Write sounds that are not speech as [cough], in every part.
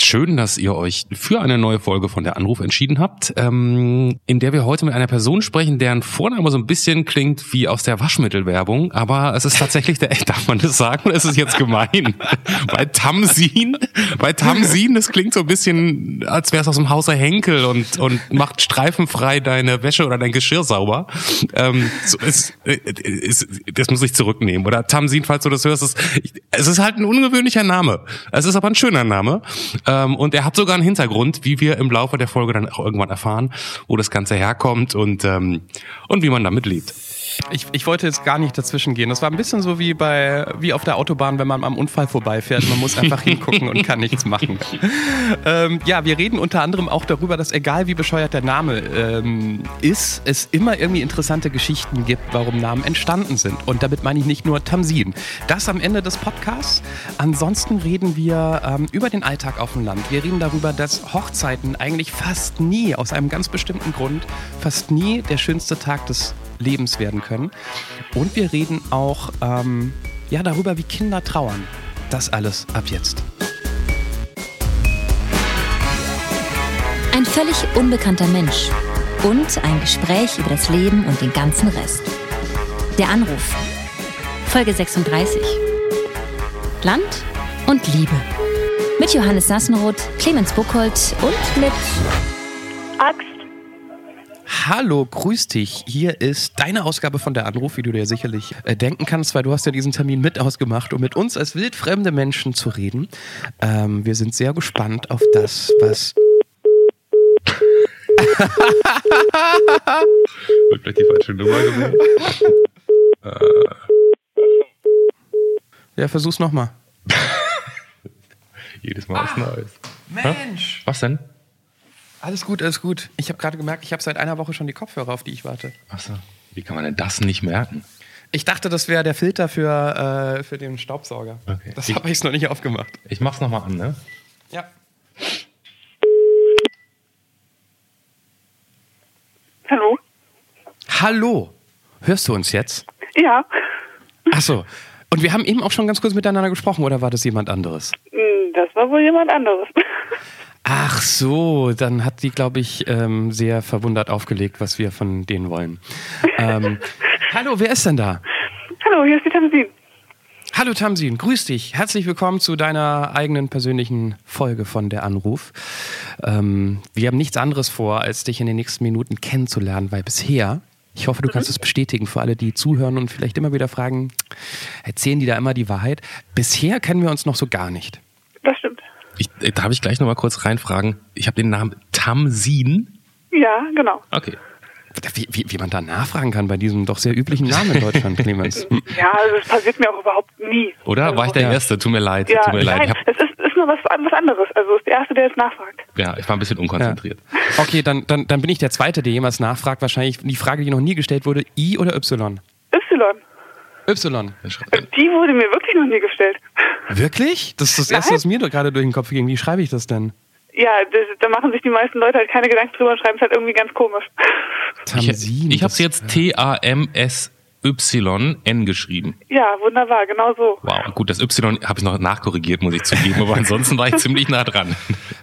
Schön, dass ihr euch für eine neue Folge von der Anruf entschieden habt, ähm, in der wir heute mit einer Person sprechen, deren Vorname so ein bisschen klingt wie aus der Waschmittelwerbung, aber es ist tatsächlich der, [laughs] darf man das sagen? Es ist jetzt gemein. [laughs] bei Tamsin, bei Tamsin, das klingt so ein bisschen, als wäre es aus dem Hause Henkel und, und macht streifenfrei deine Wäsche oder dein Geschirr sauber. Ähm, so, es, es, das muss ich zurücknehmen. Oder Tamsin, falls du das hörst, es, es ist halt ein ungewöhnlicher Name. Es ist aber ein schöner Name. Ähm, und er hat sogar einen Hintergrund, wie wir im Laufe der Folge dann auch irgendwann erfahren, wo das Ganze herkommt und, ähm, und wie man damit lebt. Ich, ich wollte jetzt gar nicht dazwischen gehen. Das war ein bisschen so wie bei wie auf der Autobahn, wenn man am Unfall vorbeifährt. Man muss einfach hingucken und kann nichts machen. [laughs] Ähm, ja, wir reden unter anderem auch darüber, dass egal wie bescheuert der Name ähm, ist, es immer irgendwie interessante Geschichten gibt, warum Namen entstanden sind. Und damit meine ich nicht nur Tamsin. Das am Ende des Podcasts. Ansonsten reden wir ähm, über den Alltag auf dem Land. Wir reden darüber, dass Hochzeiten eigentlich fast nie, aus einem ganz bestimmten Grund, fast nie der schönste Tag des Lebens werden können. Und wir reden auch ähm, ja, darüber, wie Kinder trauern. Das alles ab jetzt. Ein völlig unbekannter Mensch und ein Gespräch über das Leben und den ganzen Rest. Der Anruf. Folge 36. Land und Liebe. Mit Johannes Sassenroth, Clemens Buchholz und mit Axt. Hallo, grüß dich. Hier ist deine Ausgabe von der Anruf, wie du dir sicherlich äh, denken kannst, weil du hast ja diesen Termin mit ausgemacht, um mit uns als wildfremde Menschen zu reden. Ähm, wir sind sehr gespannt auf das, was... [laughs] Wird gleich die falsche Nummer gewählt. Ja, versuch's nochmal. [laughs] Jedes Mal was Neues. Mensch! Was denn? Alles gut, alles gut. Ich habe gerade gemerkt, ich habe seit einer Woche schon die Kopfhörer, auf die ich warte. Achso. Wie kann man denn das nicht merken? Ich dachte, das wäre der Filter für, äh, für den Staubsauger. Okay. Das habe ich noch nicht aufgemacht. Ich mach's nochmal an, ne? Ja. Hallo? Hallo. Hörst du uns jetzt? Ja. Achso. Und wir haben eben auch schon ganz kurz miteinander gesprochen, oder war das jemand anderes? Hm, Das war wohl jemand anderes. Ach so, dann hat die, glaube ich, ähm, sehr verwundert aufgelegt, was wir von denen wollen. Ähm, [laughs] hallo, wer ist denn da? Hallo, hier ist die Tamsin. Hallo Tamsin, grüß dich. Herzlich willkommen zu deiner eigenen persönlichen Folge von der Anruf. Ähm, wir haben nichts anderes vor, als dich in den nächsten Minuten kennenzulernen, weil bisher, ich hoffe, du kannst es bestätigen für alle, die zuhören und vielleicht immer wieder fragen, erzählen die da immer die Wahrheit? Bisher kennen wir uns noch so gar nicht. Das stimmt. Ich, äh, darf ich gleich nochmal kurz reinfragen? Ich habe den Namen Tamsin. Ja, genau. Okay. Wie, wie, wie man da nachfragen kann bei diesem doch sehr üblichen Namen in Deutschland, Clemens. [laughs] Ja, also es passiert mir auch überhaupt nie. Oder? War ich der Ja. Erste? Tut mir leid. Ja, Tut mir leid. Nein, hab, es ist, ist nur was, was anderes. Also es ist der Erste, der jetzt nachfragt. ja, ich war ein bisschen unkonzentriert. Okay, dann, dann, dann bin ich der Zweite, der jemals nachfragt. Wahrscheinlich die Frage, die noch nie gestellt wurde, I oder? Y. Y. Die wurde mir wirklich noch nie gestellt. Wirklich? Das ist das Erste, Nein. was mir gerade durch den Kopf ging. Wie schreibe ich das denn? Ja, das, da machen sich die meisten Leute halt keine Gedanken drüber und schreiben es halt irgendwie ganz komisch. Tamsin. ich ich habe sie jetzt T-A-M-S-Y-N geschrieben. Ja, wunderbar, genau so. Wow, gut, das Y habe ich noch nachkorrigiert, muss ich zugeben, aber ansonsten war ich ziemlich nah dran.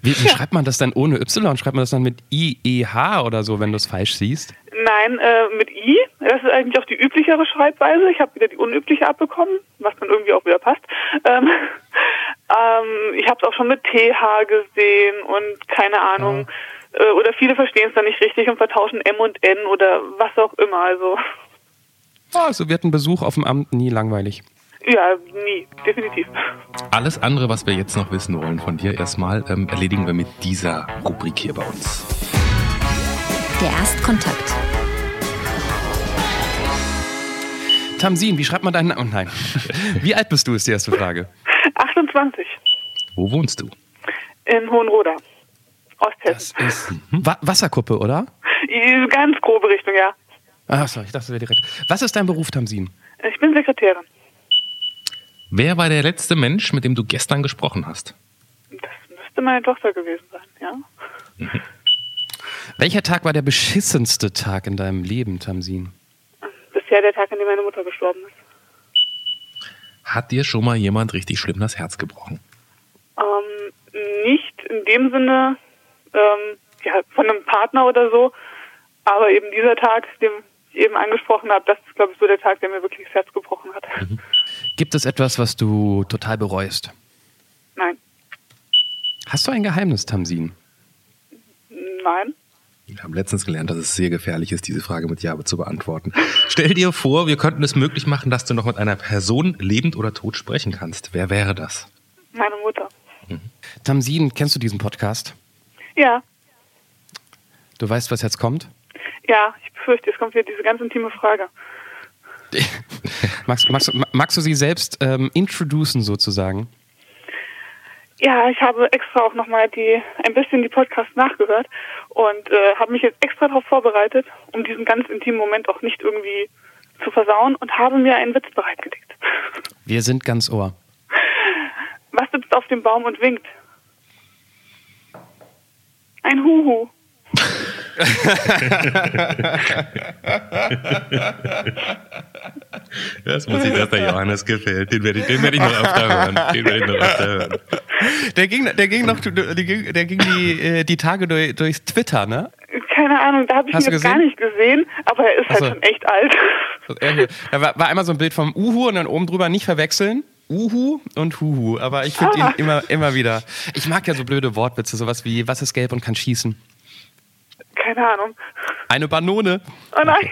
Wie, wie schreibt man das dann ohne Y? Schreibt man das dann mit I-E-H oder so, wenn du es falsch siehst? Nein, äh, mit I. Das ist eigentlich auch die üblichere Schreibweise. Ich habe wieder die unübliche abbekommen, was dann irgendwie auch wieder passt. Ähm, [laughs] ähm, ich habe es auch schon mit TH gesehen und keine Ahnung. Äh, oder viele verstehen es dann nicht richtig und vertauschen M und N oder was auch immer. Also Also wird ein Besuch auf dem Amt nie langweilig. ja, nie, definitiv. Alles andere, was wir jetzt noch wissen wollen von dir erstmal, ähm, erledigen wir mit dieser Rubrik hier bei uns. der Erstkontakt. Tamsin, wie schreibt man deinen Namen? Oh nein. Wie alt bist du, ist die erste Frage. 28 Wo wohnst du? in Hohenroda, Das Osthessen. ist Wa Wasserkuppe, oder? Ganz grobe Richtung, ja. Achso, ich dachte, das wäre direkt. Was ist dein Beruf, Tamsin? Ich bin Sekretärin. Wer war der letzte Mensch, mit dem du gestern gesprochen hast? Das müsste meine Tochter gewesen sein, ja. Welcher Tag war der beschissenste Tag in deinem Leben, Tamsin? Bisher der Tag, an dem meine Mutter gestorben ist. Hat dir schon mal jemand richtig schlimm das Herz gebrochen? Ähm, nicht in dem Sinne ähm, ja, von einem Partner oder so, aber eben dieser Tag, den ich eben angesprochen habe, das ist, glaube ich, so der Tag, der mir wirklich das Herz gebrochen hat. Mhm. Gibt es etwas, was du total bereust? Nein. Hast du ein Geheimnis, Tamsin? Nein. Wir haben letztens gelernt, dass es sehr gefährlich ist, diese Frage mit Ja zu beantworten. Stell dir vor, wir könnten es möglich machen, dass du noch mit einer Person lebend oder tot sprechen kannst. Wer wäre das? Meine Mutter. Mhm. Tamsin, kennst du diesen Podcast? Ja. Du weißt, was jetzt kommt? Ja, ich befürchte, es kommt wieder diese ganz intime Frage. [laughs] magst, magst, magst, du sie selbst ähm, introducen sozusagen? Ja, ich habe extra auch nochmal die ein bisschen die Podcasts nachgehört und äh, habe mich jetzt extra darauf vorbereitet, um diesen ganz intimen Moment auch nicht irgendwie zu versauen und habe mir einen Witz bereitgelegt. [laughs] Wir sind ganz ohr. Was sitzt auf dem Baum und winkt? Ein Huhu. [laughs] das muss ich, dass der Johannes gefällt. Den werde ich, den werde ich noch öfter hören. Den werde ich noch öfter hören. Der ging, der ging noch, der ging, der ging die, äh, die Tage durch, durchs Twitter, ne? Keine Ahnung, da habe ich Hast ihn jetzt gar nicht gesehen, aber er ist halt schon echt alt. Da war, war einmal so ein Bild vom Uhu und dann oben drüber nicht verwechseln. Uhu und Huhu, aber ich finde ah. ihn immer, immer wieder. Ich mag ja so blöde Wortwitze, sowas wie, was ist gelb und kann schießen? Keine Ahnung. Eine Banone. Oh nein.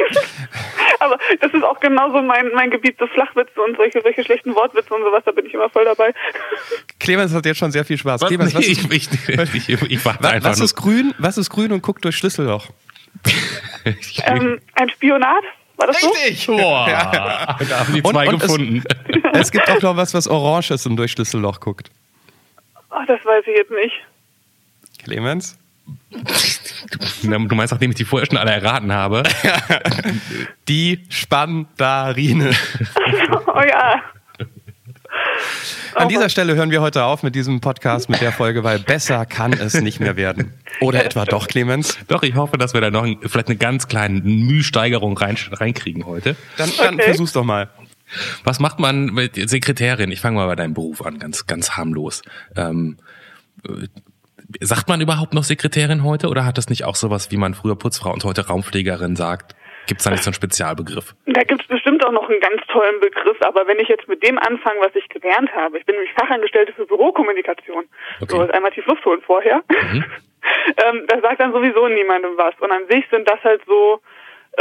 [laughs] Aber das ist auch genauso mein, mein Gebiet, so Flachwitze und solche, solche schlechten Wortwitze und sowas, da bin ich immer voll dabei. [laughs] Clemens hat jetzt schon sehr viel Spaß. Was? Clemens, was, ist, ich, ich, ich, ich was, was ist grün? Was ist grün und guckt durch Schlüsselloch? [laughs] ähm, ein Spionat? War das Richtig! So? Boah. Ja. Da haben die zwei und, und gefunden. Es, es, gibt auch noch was, was orange ist und durch Schlüsselloch guckt. Oh, das weiß ich jetzt nicht. Clemens? [laughs] Du meinst, nachdem ich die vorher schon alle erraten habe? [laughs] die Spandarine. [laughs] oh ja. An dieser Stelle hören wir heute auf mit diesem Podcast, mit der Folge, weil besser kann es nicht mehr werden. Oder etwa doch, Clemens? Doch, ich hoffe, dass wir da noch vielleicht eine ganz kleine Mühsteigerung rein, reinkriegen heute. Dann, dann okay. versuch's doch mal. Was macht man mit Sekretärin? Ich fange mal bei deinem Beruf an, ganz, ganz harmlos. Ähm, sagt man überhaupt noch Sekretärin heute oder hat das nicht auch sowas, wie man früher Putzfrau und heute Raumpflegerin sagt? Gibt es da nicht so einen Spezialbegriff? Da gibt es bestimmt auch noch einen ganz tollen Begriff, aber wenn ich jetzt mit dem anfange, was ich gelernt habe, ich bin nämlich Fachangestellte für Bürokommunikation, okay. so einmal tief Luft holen vorher, mhm. [laughs] ähm, da sagt dann sowieso niemandem was. Und an sich sind das halt so,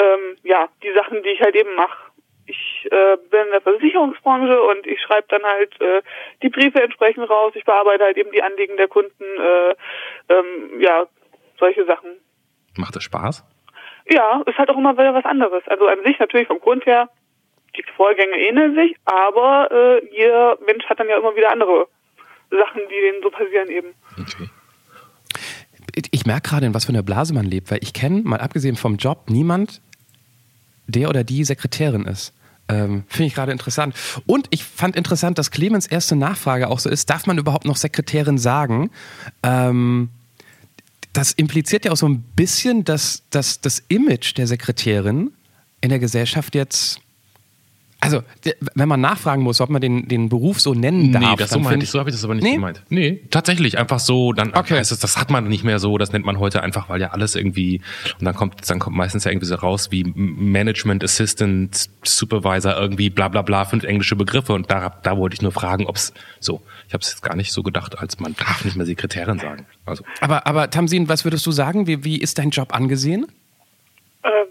ähm, ja, die Sachen, die ich halt eben mache ich äh, bin in der Versicherungsbranche und ich schreibe dann halt äh, die Briefe entsprechend raus. Ich bearbeite halt eben die Anliegen der Kunden, äh, ähm, ja, solche Sachen. Macht das Spaß? Ja, ist halt auch immer wieder was anderes. Also an sich natürlich vom Grund her, die Vorgänge ähneln sich, aber äh, jeder Mensch hat dann ja immer wieder andere Sachen, die denen so passieren eben. Okay. Ich merke gerade, in was für einer Blase man lebt, weil ich kenne, mal abgesehen vom Job, niemand, der oder die Sekretärin ist. Ähm, Finde ich gerade interessant. Und ich fand interessant, dass Clemens erste Nachfrage auch so ist, darf man überhaupt noch Sekretärin sagen? Ähm, das impliziert ja auch so ein bisschen, dass, dass das Image der Sekretärin in der Gesellschaft jetzt also, wenn man nachfragen muss, ob man den, den Beruf so nennen darf. Nee, das so meinte ich, so habe ich das aber nicht nee? gemeint. Nee, tatsächlich, einfach so, dann okay. heißt es, das hat man nicht mehr so, das nennt man heute einfach, weil ja alles irgendwie, und dann kommt, dann kommt meistens ja irgendwie so raus wie Management Assistant, Supervisor, irgendwie bla bla bla, fünf englische Begriffe und da, da wollte ich nur fragen, ob's so, ich habe es jetzt gar nicht so gedacht, als man darf nicht mehr Sekretärin sagen. Also. Aber, aber Tamsin, was würdest du sagen, wie, wie ist dein Job angesehen? Ähm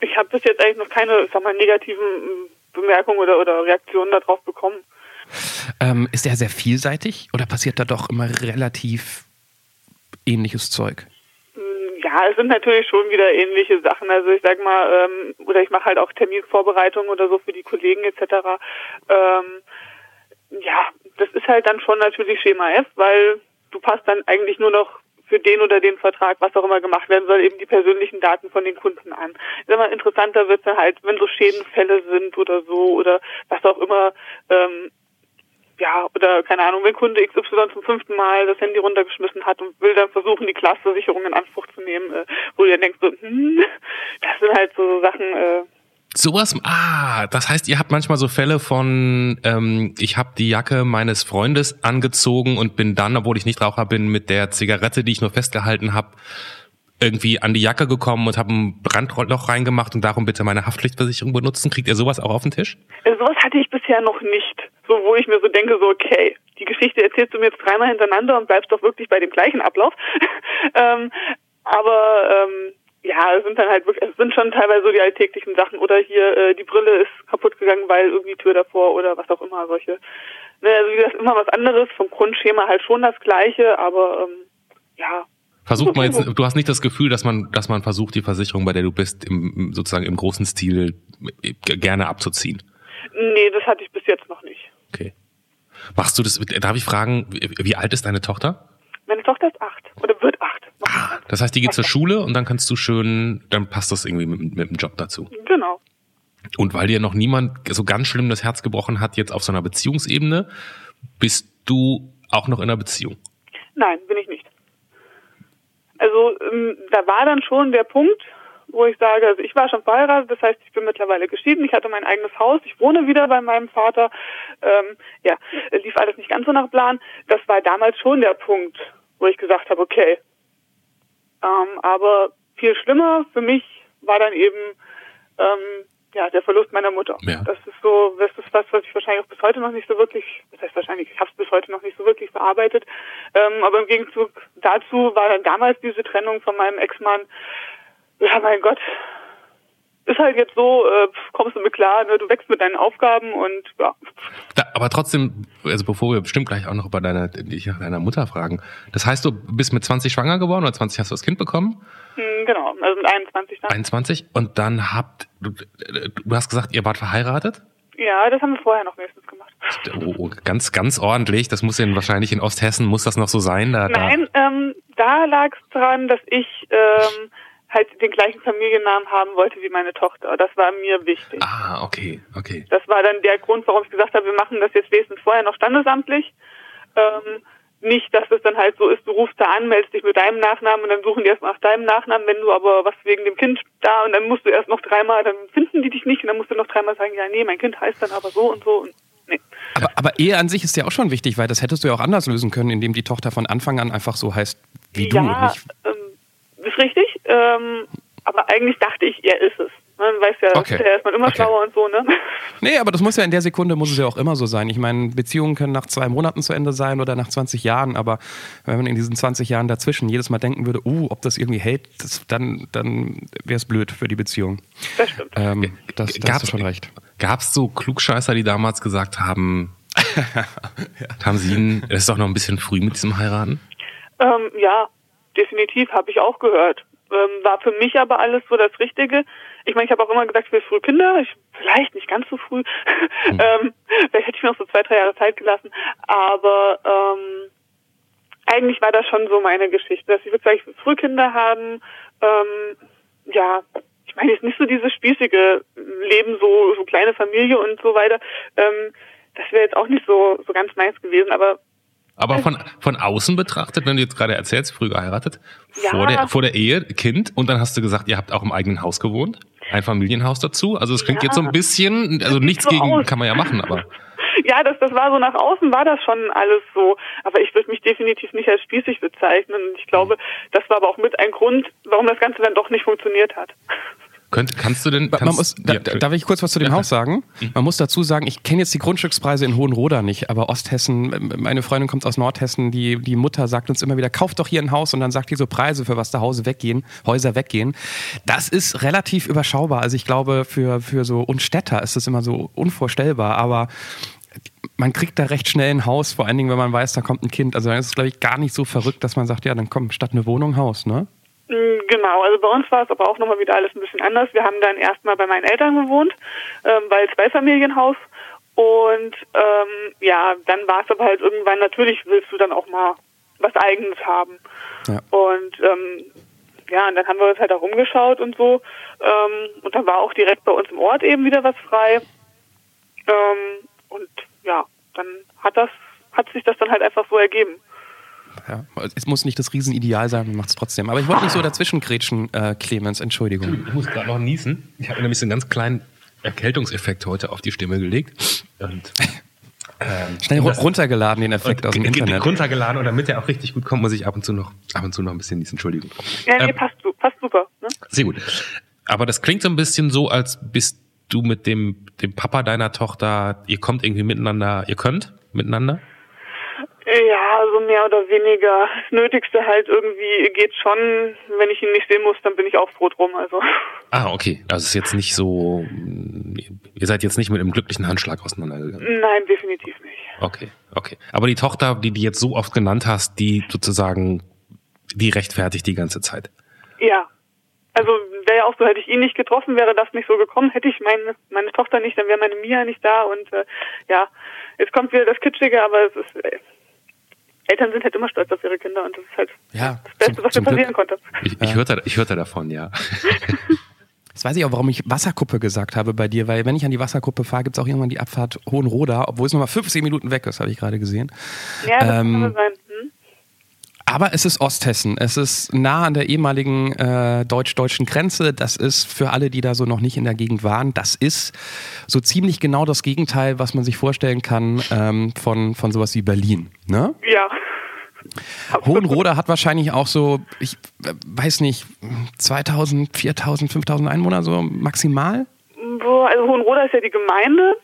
ich habe bis jetzt eigentlich noch keine, sag mal, negativen Bemerkungen oder, oder Reaktionen darauf bekommen. Ähm, ist er sehr vielseitig oder passiert da doch immer relativ ähnliches Zeug? Hm, ja, es sind natürlich schon wieder ähnliche Sachen. Also ich sag mal, ähm, oder ich mache halt auch Terminvorbereitungen oder so für die Kollegen etc. Ähm, ja, das ist halt dann schon natürlich Schema F, weil du passt dann eigentlich nur noch für den oder den Vertrag, was auch immer gemacht werden soll, eben die persönlichen Daten von den Kunden an. Ist immer interessanter wird es halt, wenn so Schädenfälle sind oder so oder was auch immer, ähm, ja, oder keine Ahnung, wenn Kunde XY zum fünften Mal das Handy runtergeschmissen hat und will dann versuchen, die Glasversicherung in Anspruch zu nehmen, äh, wo du dann denkst so, hm, das sind halt so Sachen, äh, Sowas, ah, das heißt, ihr habt manchmal so Fälle von, ähm, ich habe die Jacke meines Freundes angezogen und bin dann, obwohl ich nicht Raucher bin, mit der Zigarette, die ich nur festgehalten habe, irgendwie an die Jacke gekommen und habe ein Brandloch reingemacht und darum bitte meine Haftpflichtversicherung benutzen. Kriegt ihr sowas auch auf den Tisch? Also sowas hatte ich bisher noch nicht. So, wo ich mir so denke, so, okay, die Geschichte erzählst du mir jetzt dreimal hintereinander und bleibst doch wirklich bei dem gleichen Ablauf. [laughs] ähm, aber ähm, ja, es sind dann halt wirklich, es sind schon teilweise so die alltäglichen Sachen oder hier äh, die Brille ist kaputt gegangen, weil irgendwie Tür davor oder was auch immer solche. Ne, also wie gesagt, immer was anderes, vom Grundschema halt schon das gleiche, aber ähm, ja, Versucht man jetzt, du hast nicht das Gefühl, dass man, dass man versucht, die Versicherung, bei der du bist, im, sozusagen im großen Stil gerne abzuziehen? Nee, das hatte ich bis jetzt noch nicht. Okay. Machst du das, darf ich fragen, wie alt ist deine Tochter? Meine Tochter ist acht. Ah, das heißt, die geht zur Schule und dann kannst du schön, dann passt das irgendwie mit, mit dem Job dazu. Genau. Und weil dir noch niemand so ganz schlimm das Herz gebrochen hat, jetzt auf so einer Beziehungsebene, bist du auch noch in einer Beziehung? Nein, bin ich nicht. Also ähm, da war dann schon der Punkt, wo ich sage, also ich war schon verheiratet, das heißt, ich bin mittlerweile geschieden, ich hatte mein eigenes Haus, ich wohne wieder bei meinem Vater. Ähm, ja, lief alles nicht ganz so nach Plan. Das war damals schon der Punkt, wo ich gesagt habe, okay. Ähm, aber viel schlimmer für mich war dann eben ähm, ja, der Verlust meiner Mutter. Ja. Das ist so, das ist was, was ich wahrscheinlich auch bis heute noch nicht so wirklich, das heißt wahrscheinlich, ich habe es bis heute noch nicht so wirklich verarbeitet. Ähm, aber im Gegenzug dazu war dann damals diese Trennung von meinem Ex-Mann, ja mein Gott, ist halt jetzt so, äh, kommst du mit klar, ne? du wächst mit deinen Aufgaben und ja. Da, aber trotzdem, also bevor wir bestimmt gleich auch noch über deine, dich nach deiner Mutter fragen. Das heißt, du bist mit 20 schwanger geworden oder 20 hast du das Kind bekommen? Hm, genau, also mit 21 dann. 21 und dann habt, du, du hast gesagt, ihr wart verheiratet? Ja, das haben wir vorher noch meistens gemacht. Oh, oh, ganz, ganz ordentlich. Das muss ja wahrscheinlich in Osthessen, muss das noch so sein? Da, Nein, da, ähm, da lag es daran, dass ich ähm, halt den gleichen Familiennamen haben wollte wie meine Tochter. Das war mir wichtig. Ah, okay, okay. Das war dann der Grund, warum ich gesagt habe, wir machen das jetzt wesentlich vorher noch standesamtlich. Ähm, nicht, dass es dann halt so ist, du rufst da an, meldest dich mit deinem Nachnamen und dann suchen die erstmal nach deinem Nachnamen, wenn du aber was wegen dem Kind da und dann musst du erst noch dreimal, dann finden die dich nicht und dann musst du noch dreimal sagen, ja, nee, mein Kind heißt dann aber so und so und nee. Aber, aber Ehe an sich ist ja auch schon wichtig, weil das hättest du ja auch anders lösen können, indem die Tochter von Anfang an einfach so heißt wie ja, du. Nicht? Ähm, ist richtig, ähm, aber eigentlich dachte ich, er ist es. Man weiß ja, okay. der ist man immer okay. schlauer und so, ne? Nee, aber das muss ja in der Sekunde, muss es ja auch immer so sein. Ich meine, Beziehungen können nach zwei Monaten zu Ende sein oder nach 20 Jahren, aber wenn man in diesen 20 Jahren dazwischen jedes Mal denken würde, uh, ob das irgendwie hält, das, dann, dann wäre es blöd für die Beziehung. Das stimmt. Ähm, das, da hast du schon recht. Gab es so Klugscheißer, die damals gesagt haben, [laughs] ja. haben sie ihn, es ist doch noch ein bisschen früh mit diesem Heiraten? Ähm, ja, definitiv, habe ich auch gehört. Ähm, war für mich aber alles so das Richtige. Ich meine, ich habe auch immer gesagt, ich will früh Kinder. Ich, vielleicht nicht ganz so früh. Hm. [laughs] ähm, vielleicht hätte ich mir noch so zwei, drei Jahre Zeit gelassen. Aber ähm, eigentlich war das schon so meine Geschichte, dass ich wirklich früh Kinder haben. Ähm, ja, ich meine jetzt nicht so dieses spießige Leben, so so kleine Familie und so weiter. Ähm, das wäre jetzt auch nicht so so ganz meins gewesen. Aber aber von, von außen betrachtet, wenn du jetzt gerade erzählst, früh geheiratet, ja. vor, der, vor der Ehe, Kind, und dann hast du gesagt, ihr habt auch im eigenen Haus gewohnt, ein Familienhaus dazu. Also es klingt ja. jetzt so ein bisschen, also nichts so gegen aus. kann man ja machen, aber. [laughs] Ja, das, das war so nach außen, war das schon alles so. Aber ich würde mich definitiv nicht als spießig bezeichnen. Ich glaube, das war aber auch mit ein Grund, warum das Ganze dann doch nicht funktioniert hat. Könnt, kannst du denn. Kannst, muss, da, darf ich kurz was zu dem ja. Haus sagen? Mhm. Man muss dazu sagen, ich kenne jetzt die Grundstückspreise in Hohenroda nicht, aber Osthessen, meine Freundin kommt aus Nordhessen, die, die Mutter sagt uns immer wieder, kauft doch hier ein Haus und dann sagt die so Preise, für was da Hause weggehen, Häuser weggehen. Das ist relativ überschaubar. Also ich glaube, für, für so Unstädter ist das immer so unvorstellbar, aber man kriegt da recht schnell ein Haus, vor allen Dingen, wenn man weiß, da kommt ein Kind. Also dann ist es, glaube ich, gar nicht so verrückt, dass man sagt, ja, dann komm, statt eine Wohnung Haus, ne? Mm, genau, also bei uns war es aber auch nochmal wieder alles ein bisschen anders. Wir haben dann erstmal bei meinen Eltern gewohnt, ähm, weil Zweifamilienhaus. Und ähm, ja, dann war es aber halt irgendwann, natürlich willst du dann auch mal was Eigenes haben. Ja. Und ähm, ja, und dann haben wir uns halt auch umgeschaut und so. Ähm, und dann war auch direkt bei uns im Ort eben wieder was frei. Ähm, und ja, dann hat das, hat sich das dann halt einfach so ergeben. Ja. Es muss nicht das Riesenideal sein, man macht es trotzdem. Aber ich wollte nicht so dazwischen grätschen, äh, Clemens, Entschuldigung. Ich muss gerade noch niesen. Ich habe nämlich so einen ganz kleinen Erkältungseffekt heute auf die Stimme gelegt. Und ähm, Schnell runtergeladen, den Effekt aus dem Internet. Runtergeladen und damit der auch richtig gut kommt, muss ich ab und zu noch, ab und zu noch ein bisschen niesen. Entschuldigung. Ja, nee, ähm, passt, passt super. Ne? Sehr gut. Aber das klingt so ein bisschen so, als bist du mit dem, dem Papa deiner Tochter, ihr kommt irgendwie miteinander, ihr könnt miteinander? Ja, also mehr oder weniger. Das Nötigste halt irgendwie geht schon. Wenn ich ihn nicht sehen muss, dann bin ich auch froh drum. Also. Ah, okay. Also es ist jetzt nicht so. Ihr seid jetzt nicht mit einem glücklichen Handschlag auseinandergegangen. Nein, definitiv nicht. Okay, okay. Aber die Tochter, die du jetzt so oft genannt hast, die sozusagen, die rechtfertigt die ganze Zeit. Ja. Also wäre ja auch so, hätte ich ihn nicht getroffen, wäre das nicht so gekommen. Hätte ich meine meine Tochter nicht, dann wäre meine Mia nicht da. Und äh, ja, jetzt kommt wieder das Kitschige, aber es ist. Eltern sind halt immer stolz auf ihre Kinder und das ist halt ja, das Beste, zum, was mir passieren Glück. konnte. Ich, ich, hörte, ich hörte davon, ja. [laughs] Jetzt weiß ich auch, warum ich Wasserkuppe gesagt habe bei dir, weil wenn ich an die Wasserkuppe fahre, gibt es auch irgendwann die Abfahrt Hohenroda, obwohl es nochmal 15 Minuten weg ist, habe ich gerade gesehen. Ja, das ähm, kann sein. Aber es ist Osthessen. Es ist nah an der ehemaligen äh, deutsch-deutschen Grenze. Das ist für alle, die da so noch nicht in der Gegend waren, das ist so ziemlich genau das Gegenteil, was man sich vorstellen kann ähm, von, von sowas wie Berlin. Ne? Ja. Hohenroda hat wahrscheinlich auch so, ich weiß nicht, 2000, 4000, 5000 Einwohner so maximal? Boah, also Hohenroda ist ja die Gemeinde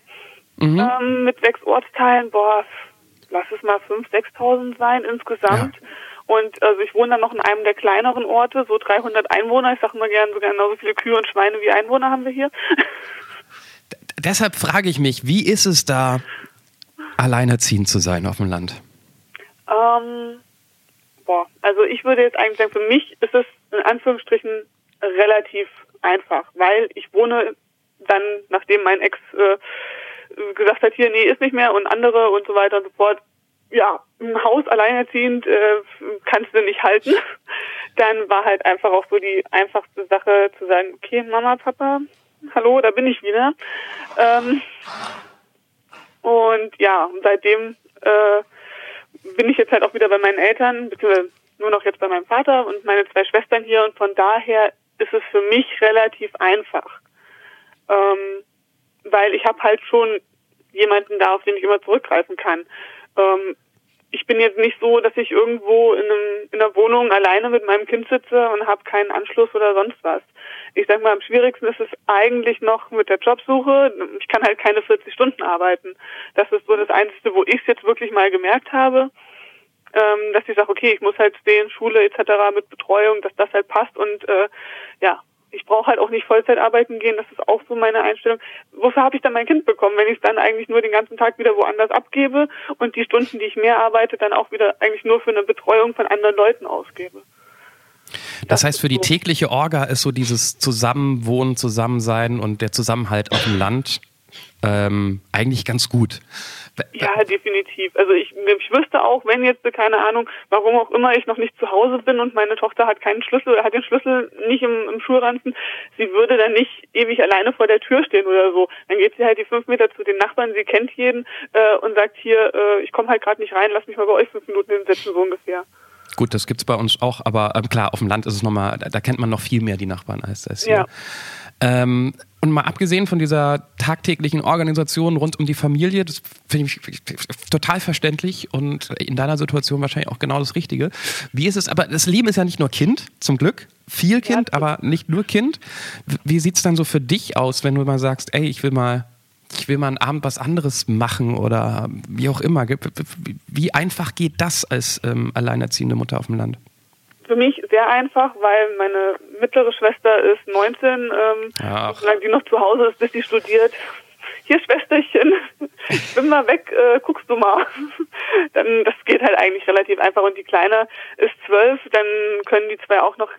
mhm. ähm, mit sechs Ortsteilen. Boah, lass es mal 5.000, 6.000 sein insgesamt. Ja. Und also ich wohne dann noch in einem der kleineren Orte, so 300 Einwohner. Ich sage mal gerne sogar genauso viele Kühe und Schweine wie Einwohner haben wir hier. D deshalb frage ich mich, wie ist es da, alleinerziehend zu sein auf dem Land? Ähm, boah, also ich würde jetzt eigentlich sagen, für mich ist es in Anführungsstrichen relativ einfach, weil ich wohne dann, nachdem mein Ex äh, gesagt hat, hier, nee, ist nicht mehr und andere und so weiter und so fort, ja, im Haus alleinerziehend äh, kannst du nicht halten. [laughs] Dann war halt einfach auch so die einfachste Sache zu sagen, okay, Mama, Papa, hallo, da bin ich wieder. Ähm, und ja, seitdem äh, bin ich jetzt halt auch wieder bei meinen Eltern, beziehungsweise nur noch jetzt bei meinem Vater und meine zwei Schwestern hier und von daher ist es für mich relativ einfach. Ähm, weil ich habe halt schon jemanden da, auf den ich immer zurückgreifen kann. Ähm, ich bin jetzt nicht so, dass ich irgendwo in, einem, in einer Wohnung alleine mit meinem Kind sitze und habe keinen Anschluss oder sonst was. Ich sag mal, am schwierigsten ist es eigentlich noch mit der Jobsuche. Ich kann halt keine 40 Stunden arbeiten. Das ist so das Einzige, wo ich es jetzt wirklich mal gemerkt habe, ähm, dass ich sage, okay, ich muss halt stehen, Schule etc. mit Betreuung, dass das halt passt und äh, ja, ich brauche halt auch nicht Vollzeit arbeiten gehen, das ist auch so meine Einstellung. Wofür habe ich dann mein Kind bekommen, wenn ich es dann eigentlich nur den ganzen Tag wieder woanders abgebe und die Stunden, die ich mehr arbeite, dann auch wieder eigentlich nur für eine Betreuung von anderen Leuten ausgebe? Das heißt, für die tägliche Orga ist so dieses Zusammenwohnen, Zusammensein und der Zusammenhalt auf dem Land ähm, eigentlich ganz gut. Ja, definitiv. Also ich, ich wüsste auch, wenn jetzt, keine Ahnung, warum auch immer ich noch nicht zu Hause bin und meine Tochter hat keinen Schlüssel, hat den Schlüssel nicht im, im Schulranzen, sie würde dann nicht ewig alleine vor der Tür stehen oder so. Dann geht sie halt die fünf Meter zu den Nachbarn, sie kennt jeden äh, und sagt hier, äh, ich komme halt gerade nicht rein, lass mich mal bei euch fünf Minuten hinsetzen, so ungefähr. Gut, das gibt's bei uns auch, aber ähm, klar, auf dem Land ist es nochmal, da, da kennt man noch viel mehr die Nachbarn als das hier. Ja. Ähm, und mal abgesehen von dieser tagtäglichen Organisation rund um die Familie, das finde ich total verständlich und in deiner Situation wahrscheinlich auch genau das Richtige. Wie ist es, aber das Leben ist ja nicht nur Kind, zum Glück. Viel Kind, ja. aber nicht nur Kind. Wie sieht es dann so für dich aus, wenn du mal sagst, ey, ich will mal, ich will mal einen Abend was anderes machen oder wie auch immer. Wie einfach geht das als ähm, alleinerziehende Mutter auf dem Land? Für mich sehr einfach, weil meine mittlere Schwester ist 19, ähm, solange die noch zu Hause ist, bis sie studiert. Hier, Schwesterchen, [laughs] ich bin mal weg, äh, guckst du mal. [laughs] dann, das geht halt eigentlich relativ einfach. Und die Kleine ist zwölf, dann können die zwei auch noch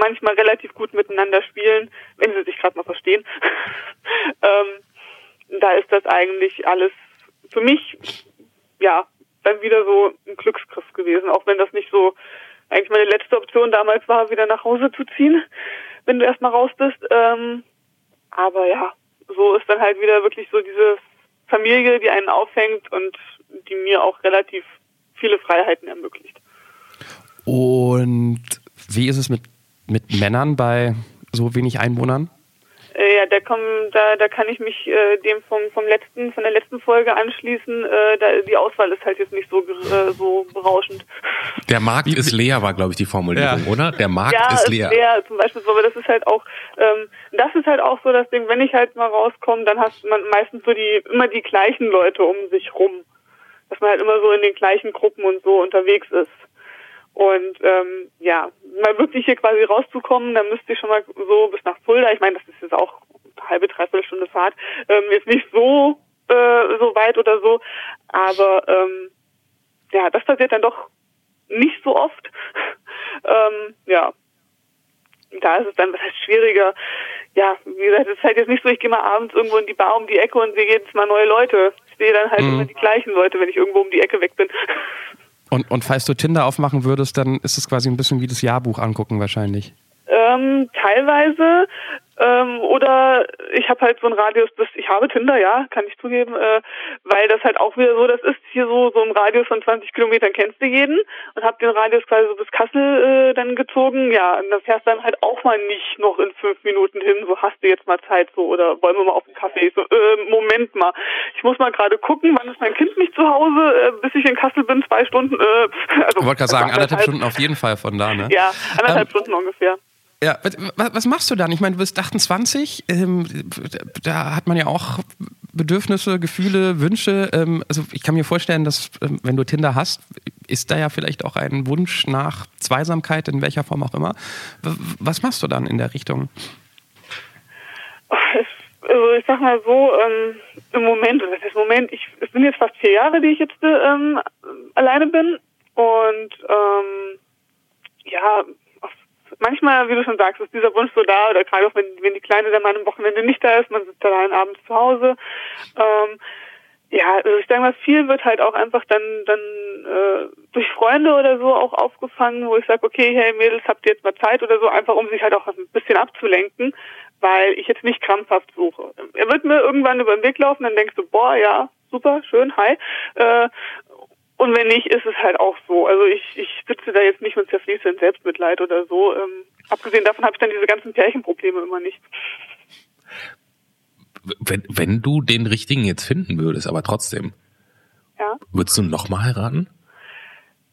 manchmal relativ gut miteinander spielen, wenn sie sich gerade mal verstehen. [laughs] ähm, da ist das eigentlich alles für mich, ja, dann wieder so ein Glücksgriff gewesen, auch wenn das nicht so eigentlich meine letzte Option damals war, wieder nach Hause zu ziehen, wenn du erstmal raus bist. Ähm, aber ja, so ist dann halt wieder wirklich so diese Familie, die einen aufhängt und die mir auch relativ viele Freiheiten ermöglicht. Und wie ist es mit, mit Männern bei so wenig Einwohnern? Äh, ja, da kommen, da, da kann ich mich äh, dem vom, vom letzten, von der letzten Folge anschließen. Äh, da, die Auswahl ist halt jetzt nicht so, äh, so berauschend. Der Markt ist leer, war, glaube ich, die Formulierung, ja. oder? Der Markt ja, ist leer. Ist leer, zum Beispiel so, aber das ist halt auch, ähm, das ist halt auch so das Ding, wenn ich halt mal rauskomme, dann hast man meistens so die, immer die gleichen Leute um sich rum. Dass man halt immer so in den gleichen Gruppen und so unterwegs ist. Und ähm, ja, mal wirklich hier quasi rauszukommen, dann müsste ich schon mal so bis nach Fulda. Ich meine, das ist jetzt auch eine halbe, dreiviertel Stunde Fahrt. Ähm, jetzt nicht so äh, so weit oder so, aber ähm, ja, das passiert dann doch nicht so oft. [laughs] ähm, ja, da ist es dann was heißt schwieriger. Ja, wie gesagt, es ist halt jetzt nicht so, ich gehe mal abends irgendwo in die Bar um die Ecke und sehe jedes Mal neue Leute. Ich sehe dann halt mhm. immer die gleichen Leute, wenn ich irgendwo um die Ecke weg bin. [laughs] Und, und falls du Tinder aufmachen würdest, dann ist es quasi ein bisschen wie das Jahrbuch angucken wahrscheinlich. Ähm, teilweise. Ähm, oder ich habe halt so einen Radius bis, ich habe Tinder, ja, kann ich zugeben, äh, weil das halt auch wieder so, das ist hier so, so im Radius von 20 Kilometern kennst du jeden und habe den Radius quasi so bis Kassel äh, dann gezogen, ja, und das fährst dann halt auch mal nicht noch in fünf Minuten hin, so hast du jetzt mal Zeit so oder wollen wir mal auf den Kaffee, so, äh, Moment mal, ich muss mal gerade gucken, wann ist mein Kind nicht zu Hause, äh, bis ich in Kassel bin, zwei Stunden, äh, also. Ich wollte gerade sagen, anderthalb Stunden auf jeden Fall von da, ne? Ja, anderthalb ähm, Stunden ungefähr. Ja, was, was, machst du dann? Ich meine, du bist 28, ähm, da hat man ja auch Bedürfnisse, Gefühle, Wünsche. Ähm, also ich kann mir vorstellen, dass ähm, wenn du Tinder hast, ist da ja vielleicht auch ein Wunsch nach Zweisamkeit, in welcher Form auch immer. Was machst du dann in der Richtung? Also ich sag mal so, ähm, im Moment, das ist Moment, ich, es sind jetzt fast vier Jahre, die ich jetzt ähm, alleine bin und ähm, ja, manchmal, wie du schon sagst, ist dieser Wunsch so da, oder gerade auch wenn, wenn die Kleine dann mal am Wochenende nicht da ist, man sitzt allein abends zu Hause. Ähm, ja, also ich sage mal, viel wird halt auch einfach dann dann äh, durch Freunde oder so auch aufgefangen, wo ich sage, okay, hey Mädels, habt ihr jetzt mal Zeit oder so, einfach um sich halt auch ein bisschen abzulenken, weil ich jetzt nicht krampfhaft suche. Er wird mir irgendwann über den Weg laufen, dann denkst du, boah, ja, super, schön, hi. Äh, und wenn nicht, ist es halt auch so. Also ich, ich sitze da jetzt nicht und zerfließe in Selbstmitleid oder so. Ähm, abgesehen davon habe ich dann diese ganzen Pärchenprobleme immer nicht. Wenn, wenn du den richtigen jetzt finden würdest, aber trotzdem, ja? würdest du nochmal heiraten?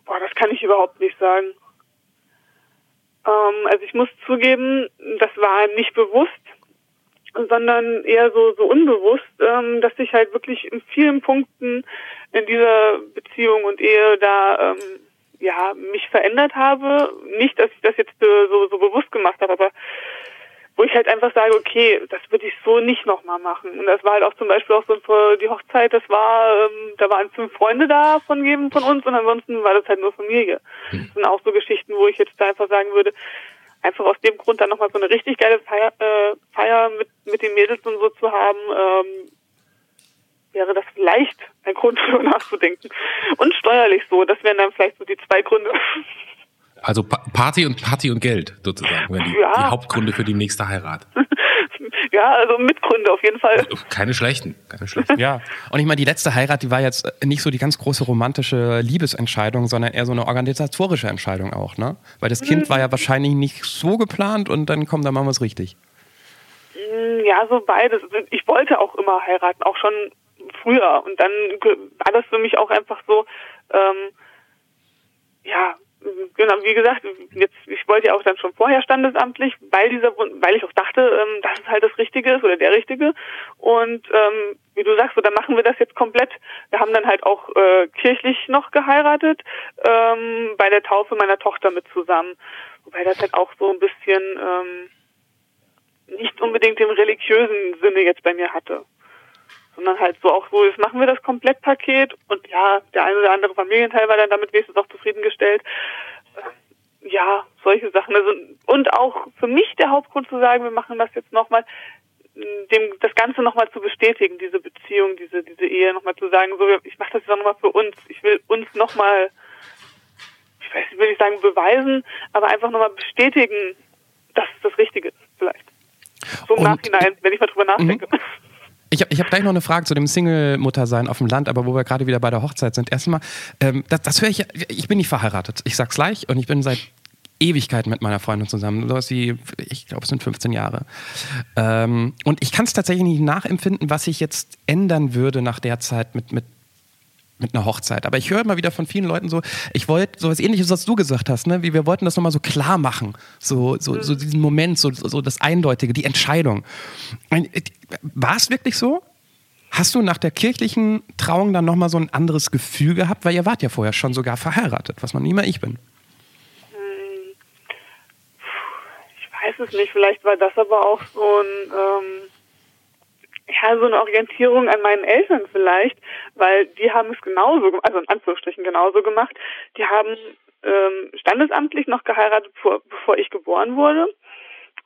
Boah, das kann ich überhaupt nicht sagen. Ähm, also ich muss zugeben, das war nicht bewusst, sondern eher so, so unbewusst, ähm, dass ich halt wirklich in vielen Punkten in dieser Beziehung und Ehe da ähm, ja mich verändert habe. Nicht, dass ich das jetzt äh, so, so bewusst gemacht habe, aber wo ich halt einfach sage, okay, das würde ich so nicht nochmal machen. Und das war halt auch zum Beispiel auch so die Hochzeit, das war, ähm, da waren fünf Freunde da von jedem von uns und ansonsten war das halt nur Familie. Hm. Das sind auch so Geschichten, wo ich jetzt da einfach sagen würde, einfach aus dem Grund dann nochmal so eine richtig geile Feier, äh, Feier mit, mit den Mädels und so zu haben, ähm, wäre das vielleicht ein Grund, [laughs] darüber nachzudenken. Und steuerlich so, das wären dann vielleicht so die zwei Gründe. Also Party und Party und Geld sozusagen, wenn die, ja. die Hauptgründe für die nächste Heirat. [laughs] [laughs] ja, also Mitgründe auf jeden Fall. Keine schlechten, keine schlechten. Ja, und ich meine, die letzte Heirat, die war jetzt nicht so die ganz große romantische Liebesentscheidung, sondern eher so eine organisatorische Entscheidung auch, ne? Weil das Kind mhm. war ja wahrscheinlich nicht so geplant und dann kommt, dann machen wir es richtig. Mm, ja, so beides. Ich wollte auch immer heiraten, auch schon früher. Und dann war das für mich auch einfach so, ähm, ja, genau, wie gesagt, jetzt, ich wollte ja auch dann schon vorher standesamtlich, weil dieser, weil ich auch dachte, ähm, dass es halt das Richtige ist oder der Richtige. Und ähm, wie du sagst, so, dann machen wir das jetzt komplett. Wir haben dann halt auch äh, kirchlich noch geheiratet, ähm, bei der Taufe meiner Tochter mit zusammen. Wobei das halt auch so ein bisschen ähm, nicht unbedingt den religiösen Sinne jetzt bei mir hatte sondern halt so auch so, jetzt machen wir das Komplettpaket und ja, der eine oder andere Familienteil war dann damit wenigstens auch zufriedengestellt. Ja, solche Sachen. Also, und auch für mich der Hauptgrund zu sagen, wir machen das jetzt nochmal, dem das Ganze nochmal zu bestätigen, diese Beziehung, diese, diese Ehe nochmal zu sagen, so, ich mache das jetzt auch nochmal für uns. Ich will uns nochmal, ich weiß nicht, will ich sagen beweisen, aber einfach nochmal bestätigen, dass es das Richtige ist, vielleicht. So im und, Nachhinein, wenn ich mal drüber nachdenke. [laughs] Ich habe ich hab gleich noch eine Frage zu dem Single-Mutter-Sein auf dem Land, aber wo wir gerade wieder bei der Hochzeit sind. Erstmal, ähm, das, das höre ich, ich bin nicht verheiratet, ich sag's gleich und ich bin seit Ewigkeiten mit meiner Freundin zusammen. So was wie, ich glaube, es sind 15 Jahre. Ähm, und ich kann es tatsächlich nicht nachempfinden, was sich jetzt ändern würde nach der Zeit mit, mit mit einer Hochzeit. Aber ich höre immer wieder von vielen Leuten so, ich wollte sowas ähnliches, was du gesagt hast, ne? Wie wir wollten das nochmal so klar machen. So, so, so diesen Moment, so, so das Eindeutige, die Entscheidung. War es wirklich so? Hast du nach der kirchlichen Trauung dann nochmal so ein anderes Gefühl gehabt? Weil ihr wart ja vorher schon sogar verheiratet, was man nie mehr ich bin. Hm. Ich weiß es nicht, vielleicht war das aber auch so ein, ähm, ja, so eine Orientierung an meinen Eltern vielleicht, weil die haben es genauso, also in Anführungsstrichen genauso gemacht. Die haben ähm, standesamtlich noch geheiratet, bevor, bevor ich geboren wurde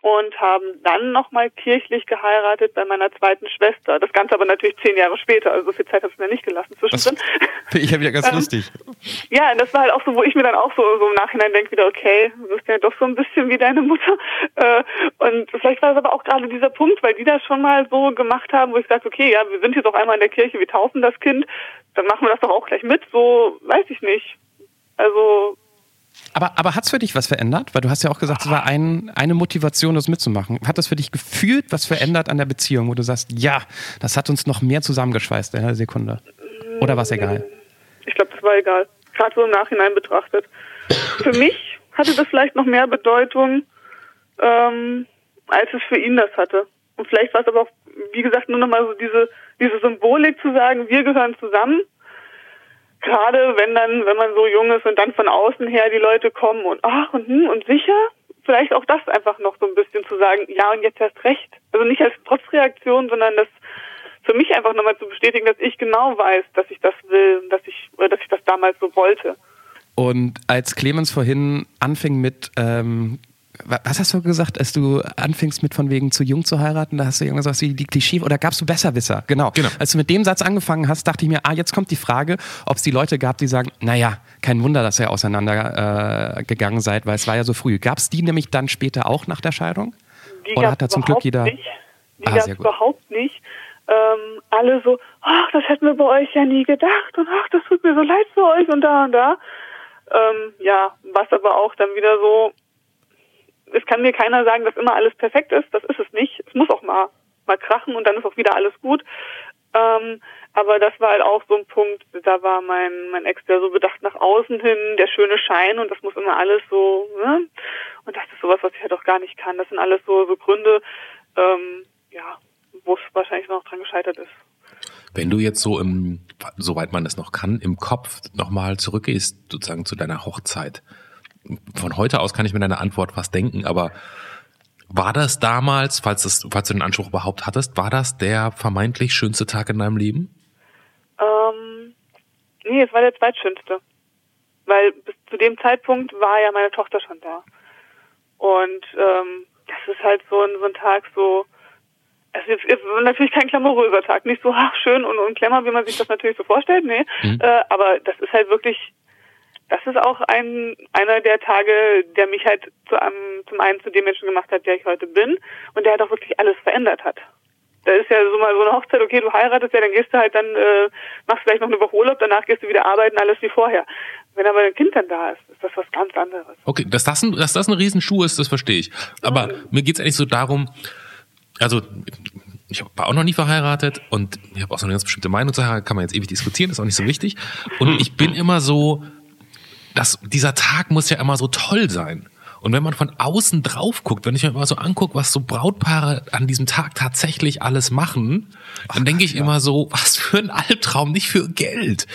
und haben dann nochmal kirchlich geheiratet bei meiner zweiten Schwester. Das Ganze aber natürlich zehn Jahre später, also so viel Zeit habe ich mir nicht gelassen zwischendrin. [laughs] Ich ja wieder ganz ähm, lustig. Ja, das war halt auch so, wo ich mir dann auch so, so im Nachhinein denke wieder, okay, du bist ja doch so ein bisschen wie deine Mutter. [laughs] Äh, und vielleicht war es aber auch gerade dieser Punkt, weil die das schon mal so gemacht haben, wo ich sage, okay, ja, wir sind jetzt auch einmal in der Kirche, wir taufen das Kind, dann machen wir das doch auch gleich mit, so weiß ich nicht. Also aber, aber hat es für dich was verändert? Weil du hast ja auch gesagt, es war ein, eine Motivation, das mitzumachen. Hat das für dich gefühlt was verändert an der Beziehung, wo du sagst, ja, das hat uns noch mehr zusammengeschweißt in einer Sekunde? Oder war es egal? Ich glaube, das war egal. Gerade so im Nachhinein betrachtet. Für mich hatte das vielleicht noch mehr Bedeutung, ähm, als es für ihn das hatte. Und vielleicht war es aber auch, wie gesagt, nur nochmal so diese, diese Symbolik zu sagen, wir gehören zusammen gerade wenn dann, wenn man so jung ist und dann von außen her die Leute kommen und ach und hm und sicher, vielleicht auch das einfach noch so ein bisschen zu sagen, ja und jetzt erst recht. Also nicht als Trotzreaktion, sondern das für mich einfach nochmal zu bestätigen, dass ich genau weiß, dass ich das will, dass ich, oder dass ich das damals so wollte. Und als Clemens vorhin anfing mit ähm, was hast du gesagt, als du anfingst mit von wegen zu jung zu heiraten, da hast du irgendwas wie die Klischee oder gabst du Besserwisser? Genau. genau. Als du mit dem Satz angefangen hast, dachte ich mir, ah, jetzt kommt die Frage, ob es die Leute gab, die sagen, naja, kein Wunder, dass ihr auseinandergegangen äh, gegangen seid, weil es war ja so früh. Gab es die nämlich dann später auch nach der Scheidung? Die oder hat da zum Glück jeder. Nicht. Die ah, gab es überhaupt nicht. Ähm, alle so, ach, das hätten wir bei euch ja nie gedacht und ach, das tut mir so leid für euch und da und da. Ähm, ja, was aber auch dann wieder so, es kann mir keiner sagen, dass immer alles perfekt ist. Das ist es nicht. Es muss auch mal, mal krachen und dann ist auch wieder alles gut. Ähm, aber das war halt auch so ein Punkt, da war mein, mein Ex, der so bedacht nach außen hin, der schöne Schein und das muss immer alles so, ne? Und das ist sowas, was ich halt auch gar nicht kann. Das sind alles so, so Gründe, ähm, ja, wo es wahrscheinlich noch dran gescheitert ist. Wenn du jetzt so im, soweit man es noch kann, im Kopf nochmal zurückgehst, sozusagen zu deiner Hochzeit, von heute aus kann ich mir deine Antwort was denken, aber war das damals, falls, das, falls du den Anspruch überhaupt hattest, war das der vermeintlich schönste Tag in deinem Leben? Ähm, nee, es war der zweitschönste. Weil bis zu dem Zeitpunkt war ja meine Tochter schon da. Und ähm, das ist halt so ein, so ein Tag so, es ist, ist natürlich kein glamouröser Tag, nicht so ach, [laughs] schön und, und klemmer, wie man sich das natürlich so vorstellt, nee. Mhm. Äh, aber das ist halt wirklich das ist auch ein einer der Tage, der mich halt zu einem, zum einen zu dem Menschen gemacht hat, der ich heute bin und der halt auch wirklich alles verändert hat. Da ist ja so mal so eine Hochzeit, okay, du heiratest ja, dann gehst du halt dann, äh, machst vielleicht noch eine Woche Urlaub, danach gehst du wieder arbeiten, alles wie vorher. Wenn aber ein Kind dann da ist, ist das was ganz anderes. Okay, dass das ein, dass das ein Riesenschuh ist, das verstehe ich. Aber mhm. mir geht's eigentlich so darum, also ich war auch noch nie verheiratet und ich habe auch so eine ganz bestimmte Meinung zu kann man jetzt ewig diskutieren, ist auch nicht so wichtig. Und ich bin immer so, das, dieser Tag muss ja immer so toll sein. Und wenn man von außen drauf guckt, wenn ich mir immer so angucke, was so Brautpaare an diesem Tag tatsächlich alles machen, dann denke ich ja. immer so, was für ein Albtraum, nicht für Geld.